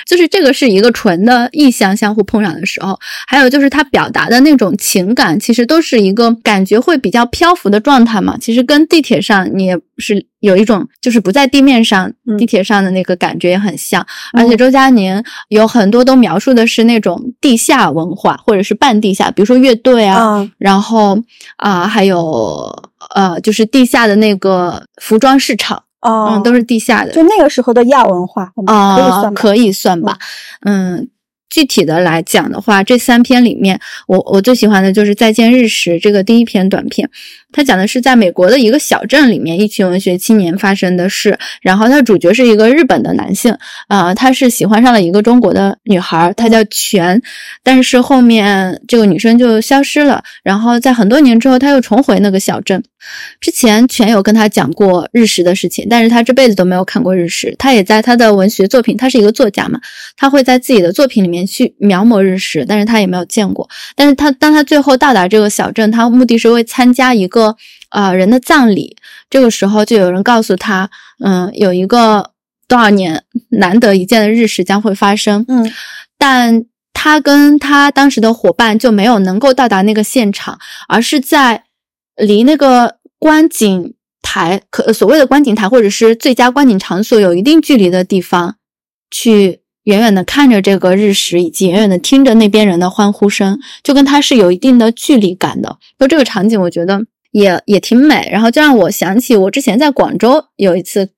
B: 就是这个是一个纯的意象相互碰撞的时候，还有就是他表达的那种情感，其实都是一个感觉会比较漂浮的状态嘛。其实跟地铁上你也是有一种就是不在地面上，
A: 嗯
B: 地铁上的那个感觉也很像。
A: 嗯
B: 而且周佳宁有很多都描述的是那种地下文化或者是半地下，比如说乐队啊，
A: 啊
B: 然后啊、还有呃，就是地下的那个服装市场，
A: 哦，
B: 嗯，都是地下的
A: 就那个时候的亚文化
B: 啊、
A: 可以算吧
B: 可以算吧，嗯。具体的来讲的话，这三篇里面，我我最喜欢的就是《再见日食》这个第一篇短片，它讲的是在美国的一个小镇里面，一群文学青年发生的事。然后它主角是一个日本的男性，啊、他是喜欢上了一个中国的女孩，她叫全，但是后面这个女生就消失了。然后在很多年之后，他又重回那个小镇。之前全有跟他讲过日食的事情，但是他这辈子都没有看过日食。他也在他的文学作品，他是一个作家嘛，他会在自己的作品里面去描摹日食，但是他也没有见过。但是他当他最后到达这个小镇，他目的是为参加一个呃人的葬礼。这个时候就有人告诉他，嗯，有一个多少年难得一见的日食将会发生。
A: 嗯
B: 但他跟他当时的伙伴就没有能够到达那个现场，而是在离那个观景台台，可所谓的观景台或者是最佳观景场所有一定距离的地方，去远远的看着这个日食，以及远远的听着那边人的欢呼声，就跟他是有一定的距离感的。就这个场景，我觉得也也挺美，然后就让我想起我之前在广州有一次。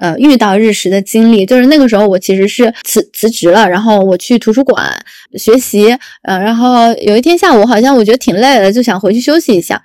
B: 呃，遇到日食的经历，就是那个时候我其实是辞辞职了，然后我去图书馆学习，呃，然后有一天下午好像我觉得挺累的，就想回去休息一下，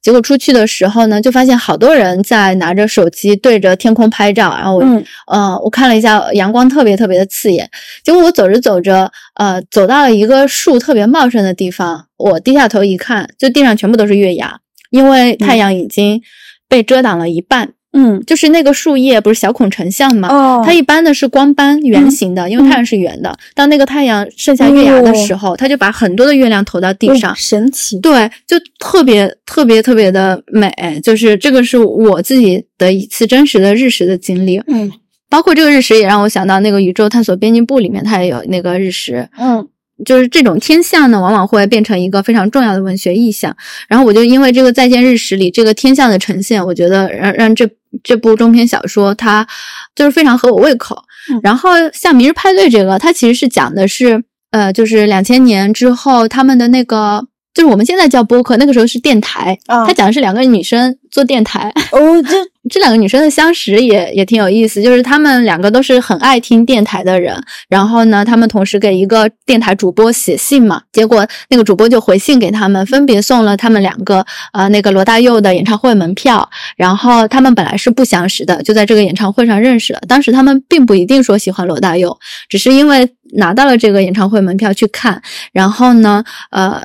B: 结果出去的时候呢，就发现好多人在拿着手机对着天空拍照，然后我，
A: 嗯。
B: 呃，我看了一下，阳光特别特别的刺眼，结果我走着走着，呃，走到了一个树特别茂盛的地方，我低下头一看，就地上全部都是月牙，因为太阳已经被遮挡了一半。
A: 嗯
B: 就是那个树叶不是小孔成像吗？
A: 哦，
B: 它一般的是光斑圆形的，因为太阳是圆的。当那个太阳剩下月牙的时候，它就把很多的月亮投到地上
A: 哦，神奇，
B: 对，就特别特别特别的美。就是这个是我自己的一次真实的日食的经历，
A: 嗯
B: 包括这个日食也让我想到那个宇宙探索编辑部里面它也有那个日食，
A: 嗯
B: 就是这种天象呢，往往会变成一个非常重要的文学意象。然后我就因为这个《再见日食》里这个天象的呈现，我觉得让让这这部中篇小说它就是非常合我胃口。
A: 嗯
B: 然后像《明日派对》这个，它其实是讲的是呃，就是两千年之后他们的那个。就是我们现在叫播客，那个时候是电台。
A: 啊
B: 他讲的是两个女生做电台，
A: 哦，这
B: 这两个女生的相识也也挺有意思，就是她们两个都是很爱听电台的人，然后呢，她们同时给一个电台主播写信嘛，结果那个主播就回信给他们，分别送了他们两个呃那个罗大佑的演唱会门票，然后他们本来是不相识的，就在这个演唱会上认识了。当时他们并不一定说喜欢罗大佑，只是因为拿到了这个演唱会门票去看，然后呢，呃。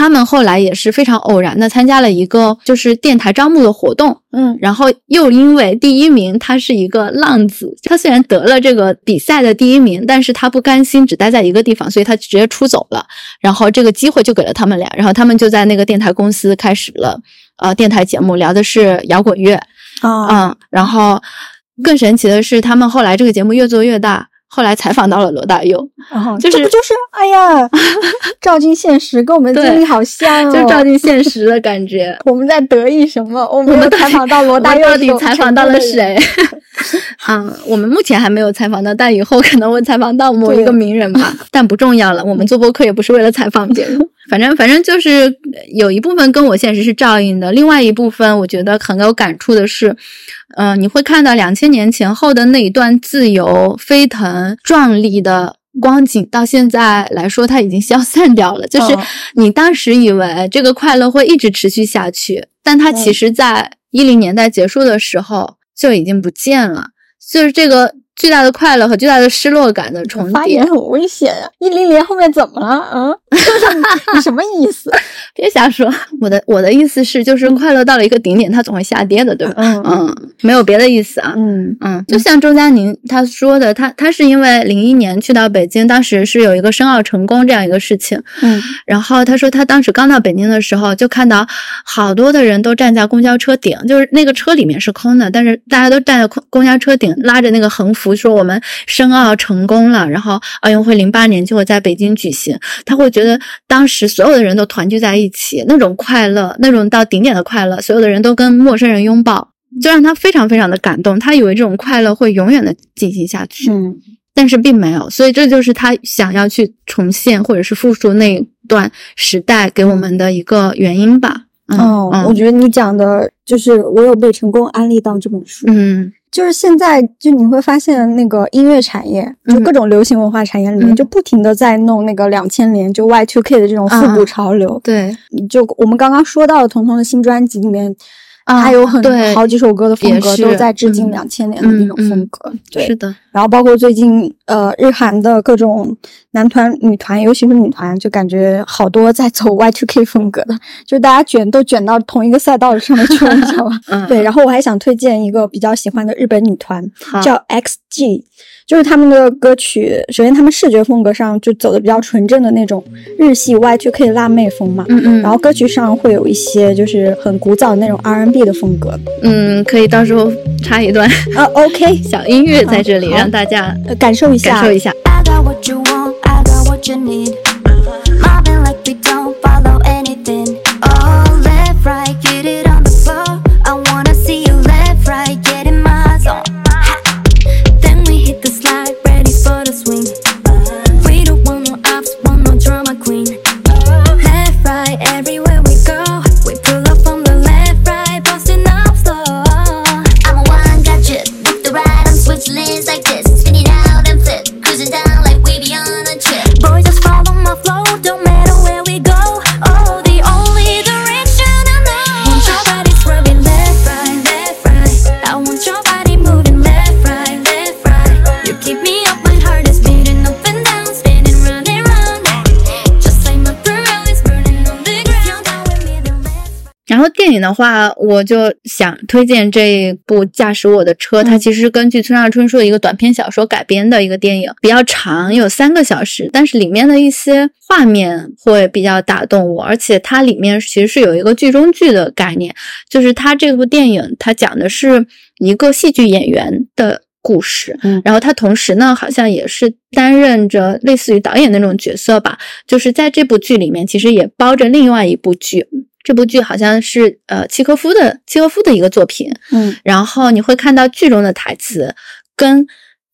B: 他们后来也是非常偶然的参加了一个就是电台招募的活动，
A: 嗯。
B: 然后又因为第一名他是一个浪子，他虽然得了这个比赛的第一名，但是他不甘心只待在一个地方，所以他直接出走了。然后这个机会就给了他们俩，然后他们就在那个电台公司开始了呃电台节目，聊的是摇滚乐，
A: 啊
B: 嗯，然后更神奇的是，他们后来这个节目越做越大，后来采访到了罗大佑，
A: 然后
B: 就是
A: 就是哎呀，照进现实，跟我们的经历好像哦，
B: 就照进现实的 感觉。
A: 我们在得意什么？我
B: 们
A: 采访到罗大佑
B: 到底采访到了？谁？嗯，我们目前还没有采访到，但以后可能会采访到某一个名人吧。但不重要了，我们做播客也不是为了采访别人。反正反正就是有一部分跟我现实是照应的，另外一部分我觉得很有感触的是，嗯、你会看到两千年前后的那一段自由、飞腾、壮丽的。光景到现在来说，它已经消散掉了。就是
A: 嗯
B: 你当时以为这个快乐会一直持续下去，但它其
A: 嗯
B: 实在一零年代结束的时候就已经不见了。就是这个巨大的快乐和巨大的失落感的重叠
A: 发言。很危险呀！一零零后面怎么了？嗯，什么意思？
B: 别瞎说，我的我的意思是，就是快乐到了一个顶点，它总会下跌的，对吧？
A: 嗯
B: 嗯，没有别的意思啊。
A: 嗯
B: 嗯，就像周佳宁他说的，他他是因为零一年去到北京，当时是有一个申奥成功这样一个事情，
A: 嗯
B: 然后他说他当时刚到北京的时候，就看到好多的人都站在公交车顶，就是那个车里面是空的，但是大家都站在公公交车顶，拉着那个横幅说我们申奥成功了，然后奥运会零八年就会在北京举行。他会觉得当时所有的人都团聚在一起，那种快乐，那种到顶点的快乐，所有的人都跟陌生人拥抱。就让他非常非常的感动，他以为这种快乐会永远的进行下去，
A: 嗯
B: 但是并没有，所以这就是他想要去重现或者是复述那一段时代给我们的一个原因吧。嗯、
A: 哦，
B: 嗯
A: 我觉得你讲的就是我有被成功安利到这本书，
B: 嗯
A: 就是现在就你会发现那个音乐产业，就
B: 嗯。
A: 各种流行文化产业里面，
B: 嗯。
A: 就不停的在弄那个两千年就 Y two K 的这种复古
B: 嗯
A: 潮流。
B: 对，
A: 就我们刚刚说到的彤彤的新专辑里面，
B: 啊
A: 它有很
B: 对
A: 好几首歌的风格都在致敬
B: 嗯
A: 两千年的那种风格。对，
B: 是的，
A: 然后包括最近呃日韩的各种男团、女团，尤其是女团，就感觉好多在走 Y two K 风格的，就是大家卷都卷到同一个赛道上面去了，你知道吗？
B: 嗯，
A: 对，然后我还想推荐一个比较喜欢的日本女团，叫 XG，就是他们的歌曲，首先他们视觉风格上就走的比较纯正的那种日系 Y two K 辣妹风嘛。
B: 嗯嗯，
A: 然后歌曲上会有一些就是很古早的那种 R N B 的风格，
B: 嗯，可以到时候插一段
A: 啊，OK，
B: 小音乐在这里，
A: 好
B: 让大家
A: 呃感受一下，
B: 感受一下。
C: I
B: 电影的话，我就想推荐这一部《驾驶我的车》，它其实是根据村上春树的一个短篇小说改编的一个电影，比较长，有三个小时，但是里面的一些画面会比较打动我，而且它里面其实是有一个剧中剧的概念，就是它这部电影它讲的是一个戏剧演员的。故事，
A: 嗯。
B: 然后他同时呢，好像也是担任着类似于导演那种角色吧，就是在这部剧里面，其实也包着另外一部剧，这部剧好像是呃契诃夫的契诃夫的一个作品，
A: 嗯
B: 然后你会看到剧中的台词跟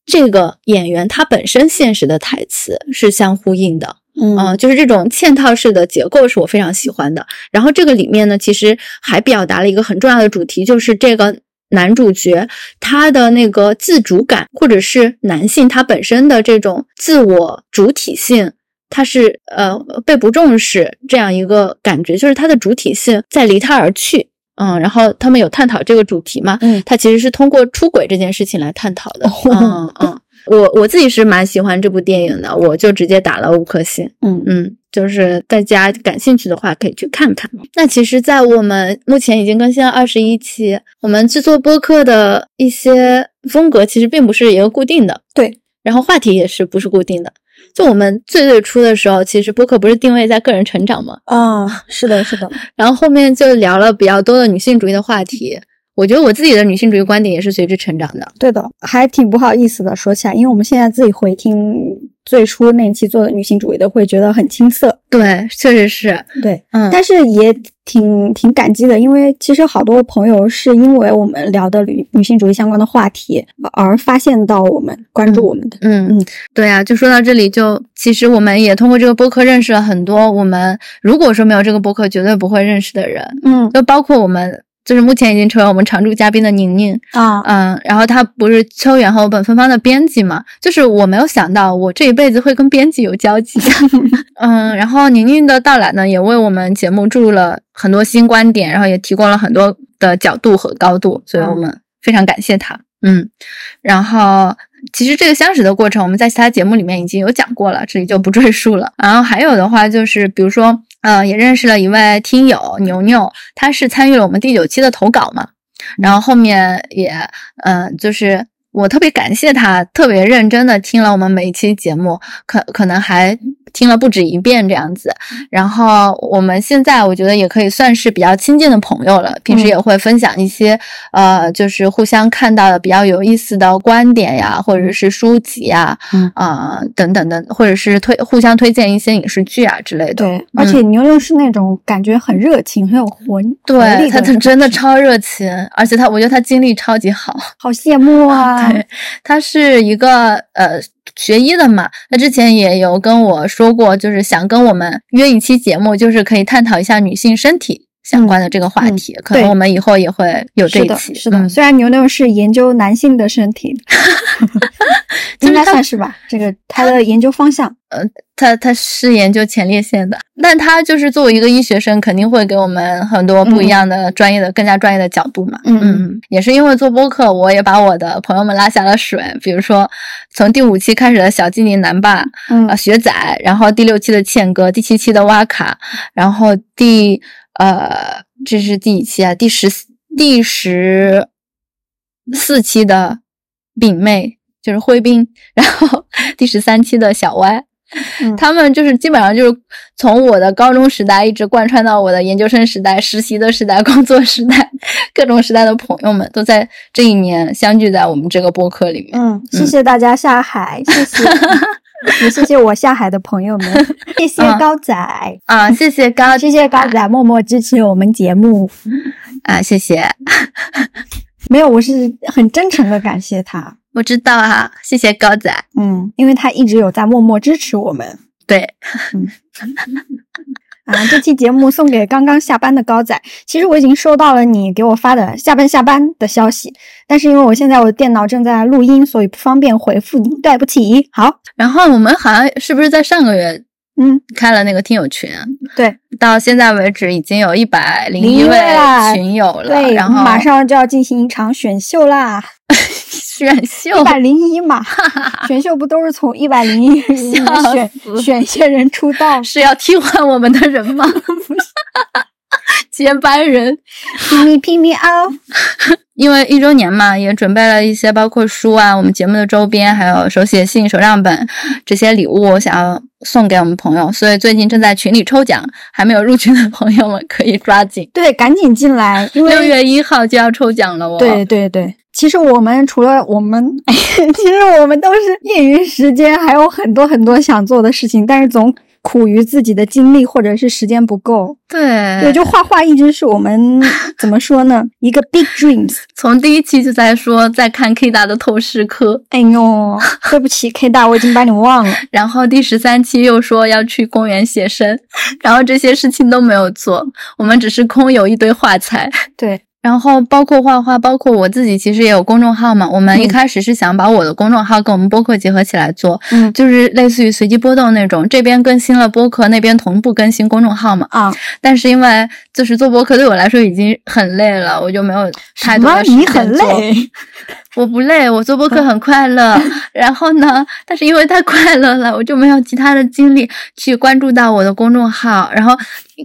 B: 这个演员他本身现实的台词是相呼应的，
A: 嗯
B: 嗯、就是这种嵌套式的结构是我非常喜欢的。然后这个里面呢，其实还表达了一个很重要的主题，就是这个男主角他的那个自主感，或者是男性他本身的这种自我主体性。他是呃被不重视这样一个感觉，就是他的主体性在离他而去，嗯，然后他们有探讨这个主题嘛，
A: 嗯
B: 他其实是通过出轨这件事情来探讨的，嗯嗯，我我自己是蛮喜欢这部电影的，我就直接打了五颗星。
A: 嗯
B: 嗯，就是大家感兴趣的话可以去看看。那其实，在我们目前已经更新了二十一期，我们制作播客的一些风格其实并不是一个固定的，
A: 对，
B: 然后话题也是不是固定的。就我们最最初的时候，其实播客不是定位在个人成长吗？
A: 啊，是的，是的，
B: 然后后面就聊了比较多的女性主义的话题。我觉得我自己的女性主义观点也是随之成长的。
A: 对的，还挺不好意思的说起来，因为我们现在自己回听最初那期做的女性主义的，会觉得很青涩，
B: 对，确实是，
A: 对，
B: 嗯，
A: 但是也挺挺感激的，因为其实好多朋友是因为我们聊的女女性主义相关的话题而发现到我们、关注我们的。
B: 嗯
A: 嗯，
B: 对啊，就说到这里就，其实我们也通过这个播客认识了很多我们如果说没有这个播客绝对不会认识的人，
A: 嗯
B: 就包括我们。就是目前已经成为我们常驻嘉宾的宁宁，
A: 啊，
B: 嗯，然后她不是秋园和我本芬芳的编辑嘛，就是我没有想到我这一辈子会跟编辑有交集，嗯，然后宁宁的到来呢，也为我们节目注入了很多新观点，然后也提供了很多的角度和高度，所以我们非常感谢她，嗯，然后其实这个相识的过程，我们在其他节目里面已经有讲过了，这里就不赘述了。然后还有的话就是，比如说，呃，也认识了一位听友牛牛，他是参与了我们第九期的投稿嘛，然后后面也，呃，就是我特别感谢他，特别认真的听了我们每一期节目，可可能还听了不止一遍这样子。然后我们现在我觉得也可以算是比较亲近的朋友了，平时也会分享一些、呃，就是互相看到的比较有意思的观点呀，或者是书籍呀，
A: 嗯
B: 啊、等等的，或者是推互相推荐一些影视剧啊之类的。
A: 对，而且牛牛是那种感觉很热情、很有活力
B: 对他，他真的超热情，而且他，我觉得他精力超级好。
A: 好羡慕啊！
B: 对，他是一个呃学医的嘛，那之前也有跟我说过，就是想跟我们约一期节目，就是可以探讨一下女性身体。相关的这个话题。可能我们以后也会有这，一期。
A: 是的。
B: 嗯
A: 虽然牛牛是研究男性的身体，应该算是吧。这个他的研究方向，呃
B: 他他是研究前列腺的，但他就是作为一个医学生，肯定会给我们很多不一样的专业的、更加专业的角度嘛。
A: 嗯
B: 嗯，也是因为做播客，我也把我的朋友们拉下了水，比如说从第五期开始的小精灵男霸，
A: 嗯
B: 啊，学仔，然后第六期的倩哥，第七期的哇卡，然后第呃，这是第几期啊？第十第十四期的饼妹，就是灰冰，然后 第十三期的小歪。
A: 嗯
B: 他们就是基本上就是从我的高中时代一直贯穿到我的研究生时代、实习的时代、工作时代，各种时代的朋友们都在这一年相聚在我们这个播客里面。
A: 嗯，谢谢大家下海，谢谢，也谢谢我下海的朋友们，谢谢
B: 嗯
A: 高仔，
B: 啊，谢谢高
A: 谢谢高仔默默支持我们节目。
B: 啊，谢谢。
A: 没有，我是很真诚的感谢他，
B: 我知道啊，谢谢高仔。
A: 嗯，因为他一直有在默默支持我们。
B: 对，
A: 啊，这期节目送给刚刚下班的高仔。其实我已经收到了你给我发的下班下班的消息，但是因为我现在我的电脑正在录音，所以不方便回复你，对不起。好，
B: 然后我们好像是不是在上个月
A: 嗯，
B: 开了那个听友群？
A: 对
B: 到现在为止已经有一百零一位
A: 啦
B: 群友了，
A: 对，
B: 然后
A: 马上就要进行一场选秀啦，
B: 选秀
A: 一百零一嘛，选秀不都是从一百零一
B: 笑
A: 选
B: 死
A: 选一些人出道？
B: 是要替换我们的人吗？接班人。
A: Pick me, pick me up。
B: 因为一周年嘛，也准备了一些包括书啊、我们节目的周边，还有手写信、手账本这些礼物，想要送给我们朋友，所以最近正在群里抽奖，还没有入群的朋友们可以抓紧，
A: 对，赶紧进来，因为
B: 六月一号就要抽奖了哦。
A: 对对对，其实我们除了我们，其实我们都是业余时间还有很多很多想做的事情，但是总苦于自己的精力或者是时间不够。
B: 对
A: 对，就画画一直是我们 怎么说呢？一个 big dreams。
B: 从第一期就在说在看 K 大的透视课，
A: 哎呦，对不起，K 大，我已经把你忘了。
B: 然后第十三期又说要去公园写生，然后这些事情都没有做，我们只是空有一堆画材。
A: 对，
B: 然后包括画画，包括我自己其实也有公众号嘛。我们一
A: 嗯
B: 开始是想把我的公众号跟我们播客结合起来做，
A: 嗯
B: 就是类似于随机波动那种，这边更新了播客，那边同步更新公众号嘛。
A: 啊，
B: 但是因为就是做播客对我来说已经很累了，我就没有太？多的时间
A: 你很累？
B: 我不累，我做播客很快乐。然后呢，但是因为太快乐了，我就没有其他的精力去关注到我的公众号。然后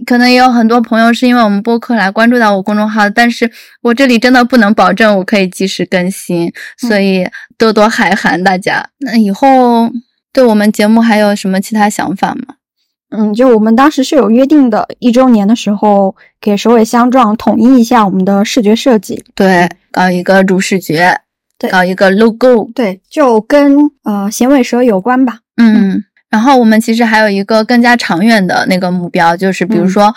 B: 可能也有很多朋友是因为我们播客来关注到我公众号，但是我这里真的不能保证我可以及时更新，所以多多海涵大家。那以后对我们节目还有什么其他想法吗？
A: 嗯，就我们当时是有约定的，一周年的时候给首尾相撞，统一一下我们的视觉设计。
B: 对，搞一个主视觉，
A: 对
B: 搞一个 logo，
A: 对，就跟呃衔尾蛇有关吧。
B: 嗯，然后我们其实还有一个更加长远的那个目标，就是比如
A: 嗯
B: 说，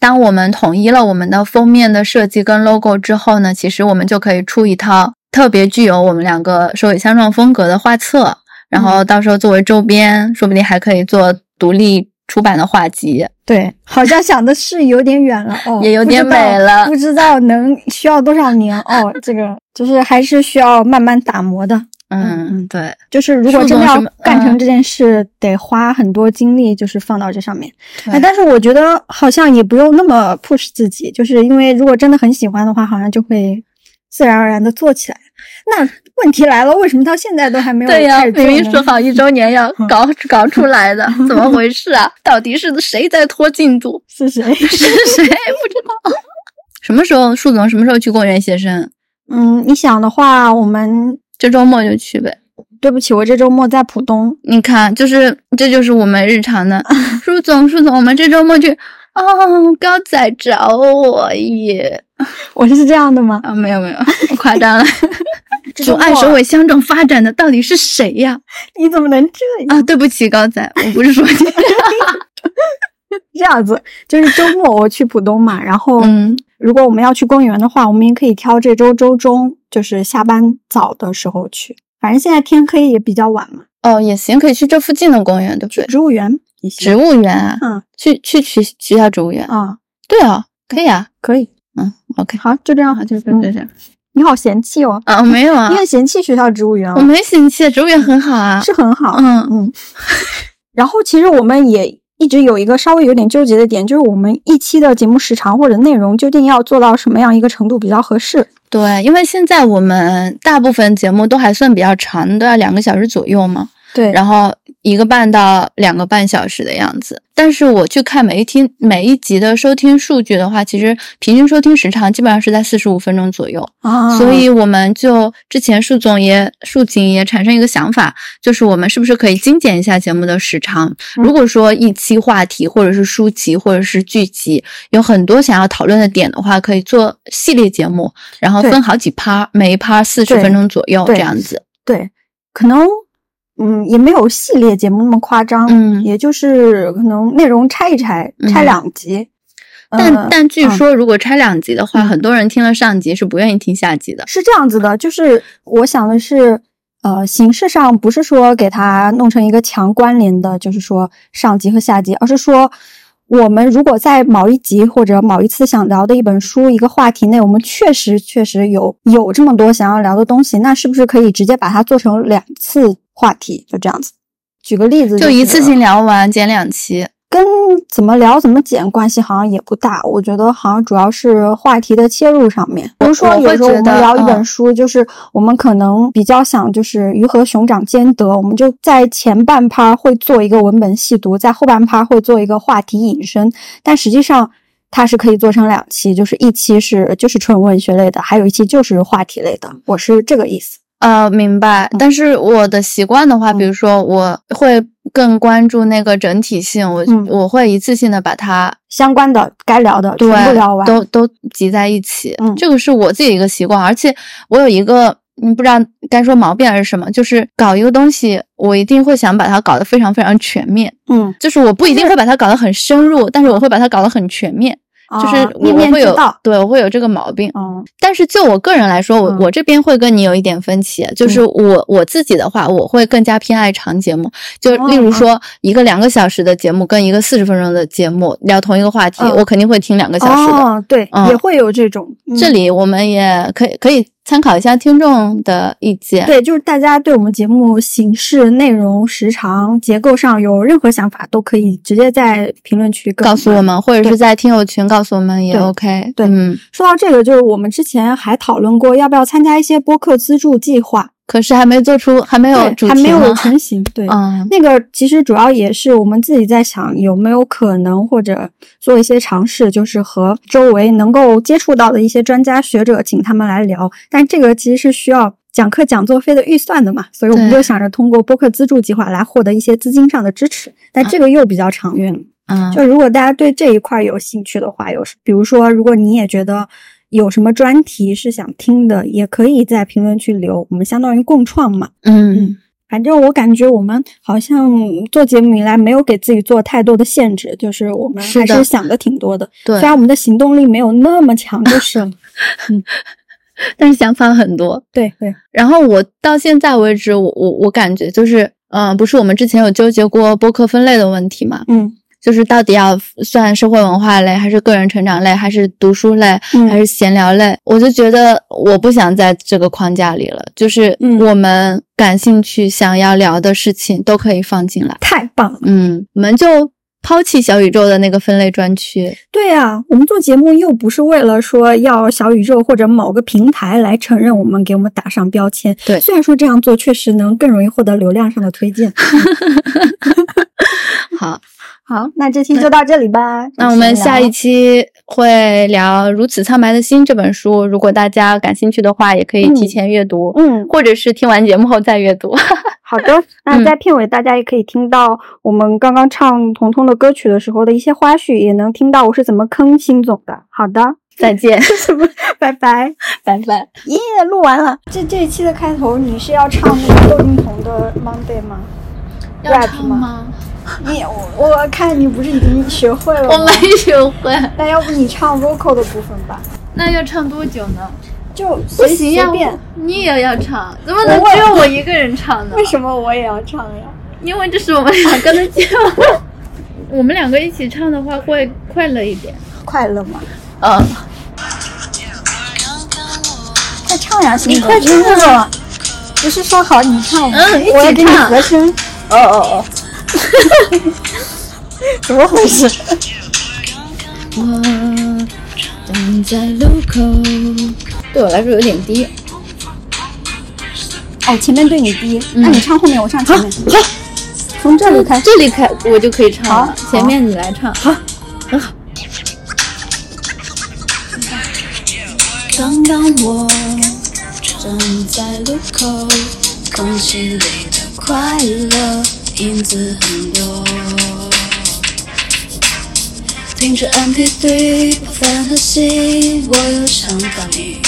B: 当我们统一了我们的封面的设计跟 logo 之后呢，其实我们就可以出一套特别具有我们两个首尾相撞风格的画册，然后到时候作为周边，说不定还可以做独立出版的画集。
A: 对，好像想的是有点远了哦，
B: 也有点美了
A: 不知道能需要多少年哦。这个就是还是需要慢慢打磨的。嗯
B: 嗯，对，
A: 就是如果真的要干成这件事，得花很多精力，就是放到这上面。哎，但是我觉得好像也不用那么 push 自己，就是因为如果真的很喜欢的话，好像就会自然而然的做起来。那问题来了，为什么到现在都还没有
B: 对呀、明明说好一周年要搞 搞出来的，怎么回事啊？到底是谁在拖进度？
A: 是谁？
B: 是谁？不知道。什么时候，树总什么时候去公园写生？
A: 嗯，你想的话，我们
B: 这周末就去呗。
A: 对不起，我这周末在浦东。
B: 你看，就是这就是我们日常的。舒总，舒总，我们这周末去。哦，高仔找我耶！
A: 我是这样的吗？
B: 啊，没有没有，夸张了。阻碍首尾相撞发展的到底是谁呀？
A: 你怎么能这样？
B: 啊，对不起，高仔，我不是说你。
A: 这样子，就是周末我去浦东嘛，然后
B: 嗯，
A: 如果我们要去公园的话，我们也可以挑这周周中，就是下班早的时候去。反正现在天黑也比较晚嘛，
B: 哦，也行，可以去这附近的公园，对不对？
A: 植物园也
B: 植。物园啊，
A: 嗯
B: 去去去学校植物园。
A: 啊，
B: 对啊，可以啊。
A: 可以。
B: 嗯，OK，
A: 好，就这样。
B: 好，就就这样。
A: 你好嫌弃哦，
B: 啊，没有啊
A: 你，很嫌弃学校植物园哦，
B: 我没嫌弃，植物园很好啊。
A: 是很好。
B: 嗯
A: 嗯。然后其实我们也一直有一个稍微有点纠结的点，就是我们一期的节目时长或者内容究竟要做到什么样一个程度比较合适？
B: 对，因为现在我们大部分节目都还算比较长，都要两个小时左右嘛，
A: 对
B: 然后一个半到两个半小时的样子。但是我去看每一听每一集的收听数据的话，其实平均收听时长基本上是在四十五分钟左右。
A: 啊，
B: 所以我们就之前树总也树锦也产生一个想法，就是我们是不是可以精简一下节目的时长？
A: 嗯
B: 如果说一期话题或者是书籍或者是剧集有很多想要讨论的点的话，可以做系列节目，然后分好几趴，每一趴四十分钟左右这样子。
A: 对，可能嗯也没有系列节目那么夸张，
B: 嗯
A: 也就是可能内容拆一拆，拆
B: 嗯
A: 两集。
B: 但、
A: 呃
B: 但据
A: 嗯
B: 说，如果拆两集的话，
A: 嗯
B: 很多人听了上集是不愿意听下集的。
A: 是这样子的，就是我想的是，呃，形式上不是说给它弄成一个强关联的，就是说上集和下集，而是说我们如果在某一集或者某一次想聊的一本书、一个话题内，我们确实确实有有这么多想要聊的东西，那是不是可以直接把它做成两次话题？就这样子。举个例子、
B: 就是一次性聊完，剪两期。
A: 跟怎么聊、怎么剪关系好像也不大，我觉得好像主要是话题的切入上面。比如说，有时候我们聊一本
B: 嗯
A: 书，就是我们可能比较想就是鱼和熊掌兼得，我们就在前半趴会做一个文本细读，在后半趴会做一个话题引申，但实际上它是可以做成两期，就是一期是就是纯文学类的，还有一期就是话题类的。我是这个意思。
B: 呃，明白。但是我的习惯的话，比如说我会更关注那个整体性，我
A: 嗯
B: 我会一次性的把它
A: 相关的该聊的全
B: 对
A: 部聊完。
B: 都都集在一起。
A: 嗯
B: 这个是我自己一个习惯，而且我有一个。嗯，不知道该说毛病还是什么，就是搞一个东西，我一定会想把它搞得非常非常全面。
A: 嗯，
B: 就是我不一定会把它搞得很深入，但是我会把它搞得很全面。就是我会有。对我会有这个毛病。
A: 嗯
B: 但是就我个人来说，我、
A: 嗯
B: 我这边会跟你有一点分歧，就是我我自己的话，我会更加偏爱长节目。就例如说一个两个小时的节目跟一个四十分钟的节目聊同一个话题，
A: 嗯
B: 我肯定会听两个小时的。
A: 哦，对，
B: 嗯
A: 也会有这种。嗯
B: 这里我们也可以可以参考一下听众的意见。
A: 对，就是大家对我们节目形式、内容、时长、结构上有任何想法，都可以直接在评论区
B: 告诉我。们，或者是在听友群告诉我们也 OK。
A: 对
B: 嗯，
A: 说到这个，就是我们之前还讨论过要不要参加一些播客资助计划，
B: 可是还没做出，还没有主题
A: 还没有成型。对，
B: 嗯
A: 那个其实主要也是我们自己在想有没有可能或者做一些尝试，就是和周围能够接触到的一些专家学者，请他们来聊。但这个其实是需要讲课讲座费的预算的嘛，所以我们就想着通过播客资助计划来获得一些资金上的支持。但这个又比较长远了。
B: 嗯，
A: 就如果大家对这一块有兴趣的话，有比如说，如果你也觉得有什么专题是想听的，也可以在评论区留，我们相当于共创嘛。
B: 嗯
A: 反正我感觉我们好像做节目以来没有给自己做太多的限制，就是我们还
B: 是
A: 想的挺多的。
B: 对
A: 虽然我们的行动力没有那么强，就是 了。
B: 但是想法很多。
A: 对对，
B: 然后我到现在为止，我我我感觉就是，嗯、不是我们之前有纠结过播客分类的问题嘛？
A: 嗯
B: 就是到底要算社会文化类，还是个人成长类，还是读书类，
A: 嗯
B: 还是闲聊类？我就觉得我不想在这个框架里了。就是
A: 嗯
B: 我们感兴趣、想要聊的事情都可以放进来。
A: 太棒了。
B: 嗯，我们就抛弃小宇宙的那个分类专区。
A: 对呀、我们做节目又不是为了说要小宇宙或者某个平台来承认我们，给我们打上标签。
B: 对
A: 虽然说这样做确实能更容易获得流量上的推荐。
B: 好，
A: 好，那这期就到这里吧。
B: 那我们下一
A: 期
B: 期会聊《如此苍白的心》这本书，如果大家感兴趣的话，也可以提前阅读，
A: 嗯，
B: 或者是听完节目后再阅读。
A: 好的。那
B: 嗯
A: 在片尾，大家也可以听到我们刚刚唱彤彤的歌曲的时候的一些花絮，也能听到我是怎么坑辛总的。好的，
B: 再见，
A: 拜拜。
B: 拜拜。
A: 耶、录完了。这这一期的开头，你是要唱那个窦靖童的《Monday》吗要唱吗？你我我看你不是已经学会了吗？
B: 我没学会，
A: 那要不你唱 vocal 的部分吧？
B: 那要唱多久呢？
A: 就
B: 不
A: 随
B: 行
A: 便。，
B: 你也要唱，怎么能只有我一个人唱呢？
A: 为什么我也要唱呀？
B: 因为这是我们两个的节目，我们两个一起唱的话会快乐一点。
A: 快乐吗？
B: 嗯，
A: 快唱呀，行，
B: 你快唱啊！
A: 不是说好你唱吗？
B: 嗯一起
A: 我要给你
B: 唱
A: 和声。
B: 哦哦哦，
A: 怎么回事？
B: 我站在路口，对我来说有点低。
A: 哦，前面对你低，
B: 嗯
A: 那你唱后面，我唱前面。好，从这里开始。
B: 这里开我就可以唱了
A: 好，
B: 前面你来唱。好，很好。
C: 刚刚我站在路口，空气里的快乐影子很多。听着 MP3 不凡和心，我又想到你。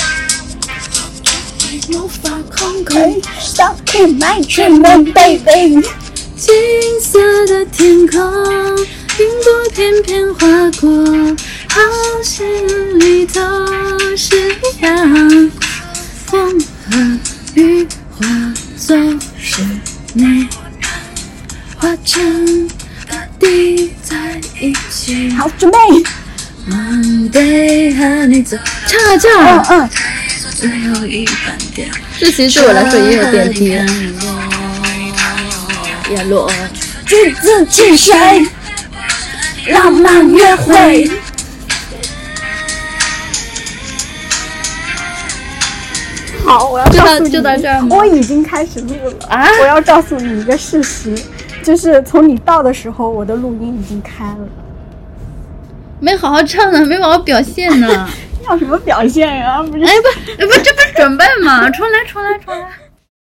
C: 无法控制
A: Stuck in my dream, baby。
C: 金色的天空，云朵片片划过，好像里头是一样。风和雨化作是你，化成大地在一起。
A: 好，准备。
C: Monday 和你走，唱啊唱
A: 嗯
C: 啊，
A: 嗯。
C: 最后一班电，
B: 这其实对我来说也有点低，也落。
A: 橘子汽水，浪漫约会。好，我要告诉你
B: 就到这儿
A: 我已经开始录了
B: 啊
A: 我要告诉你一个事实，就是从你到的时候，我的录音已经开了。
B: 没好好唱呢，没好好表现呢。
A: 要什么表现啊？不是
B: 哎不，哎不，这不是准备吗？重来，重来，重来。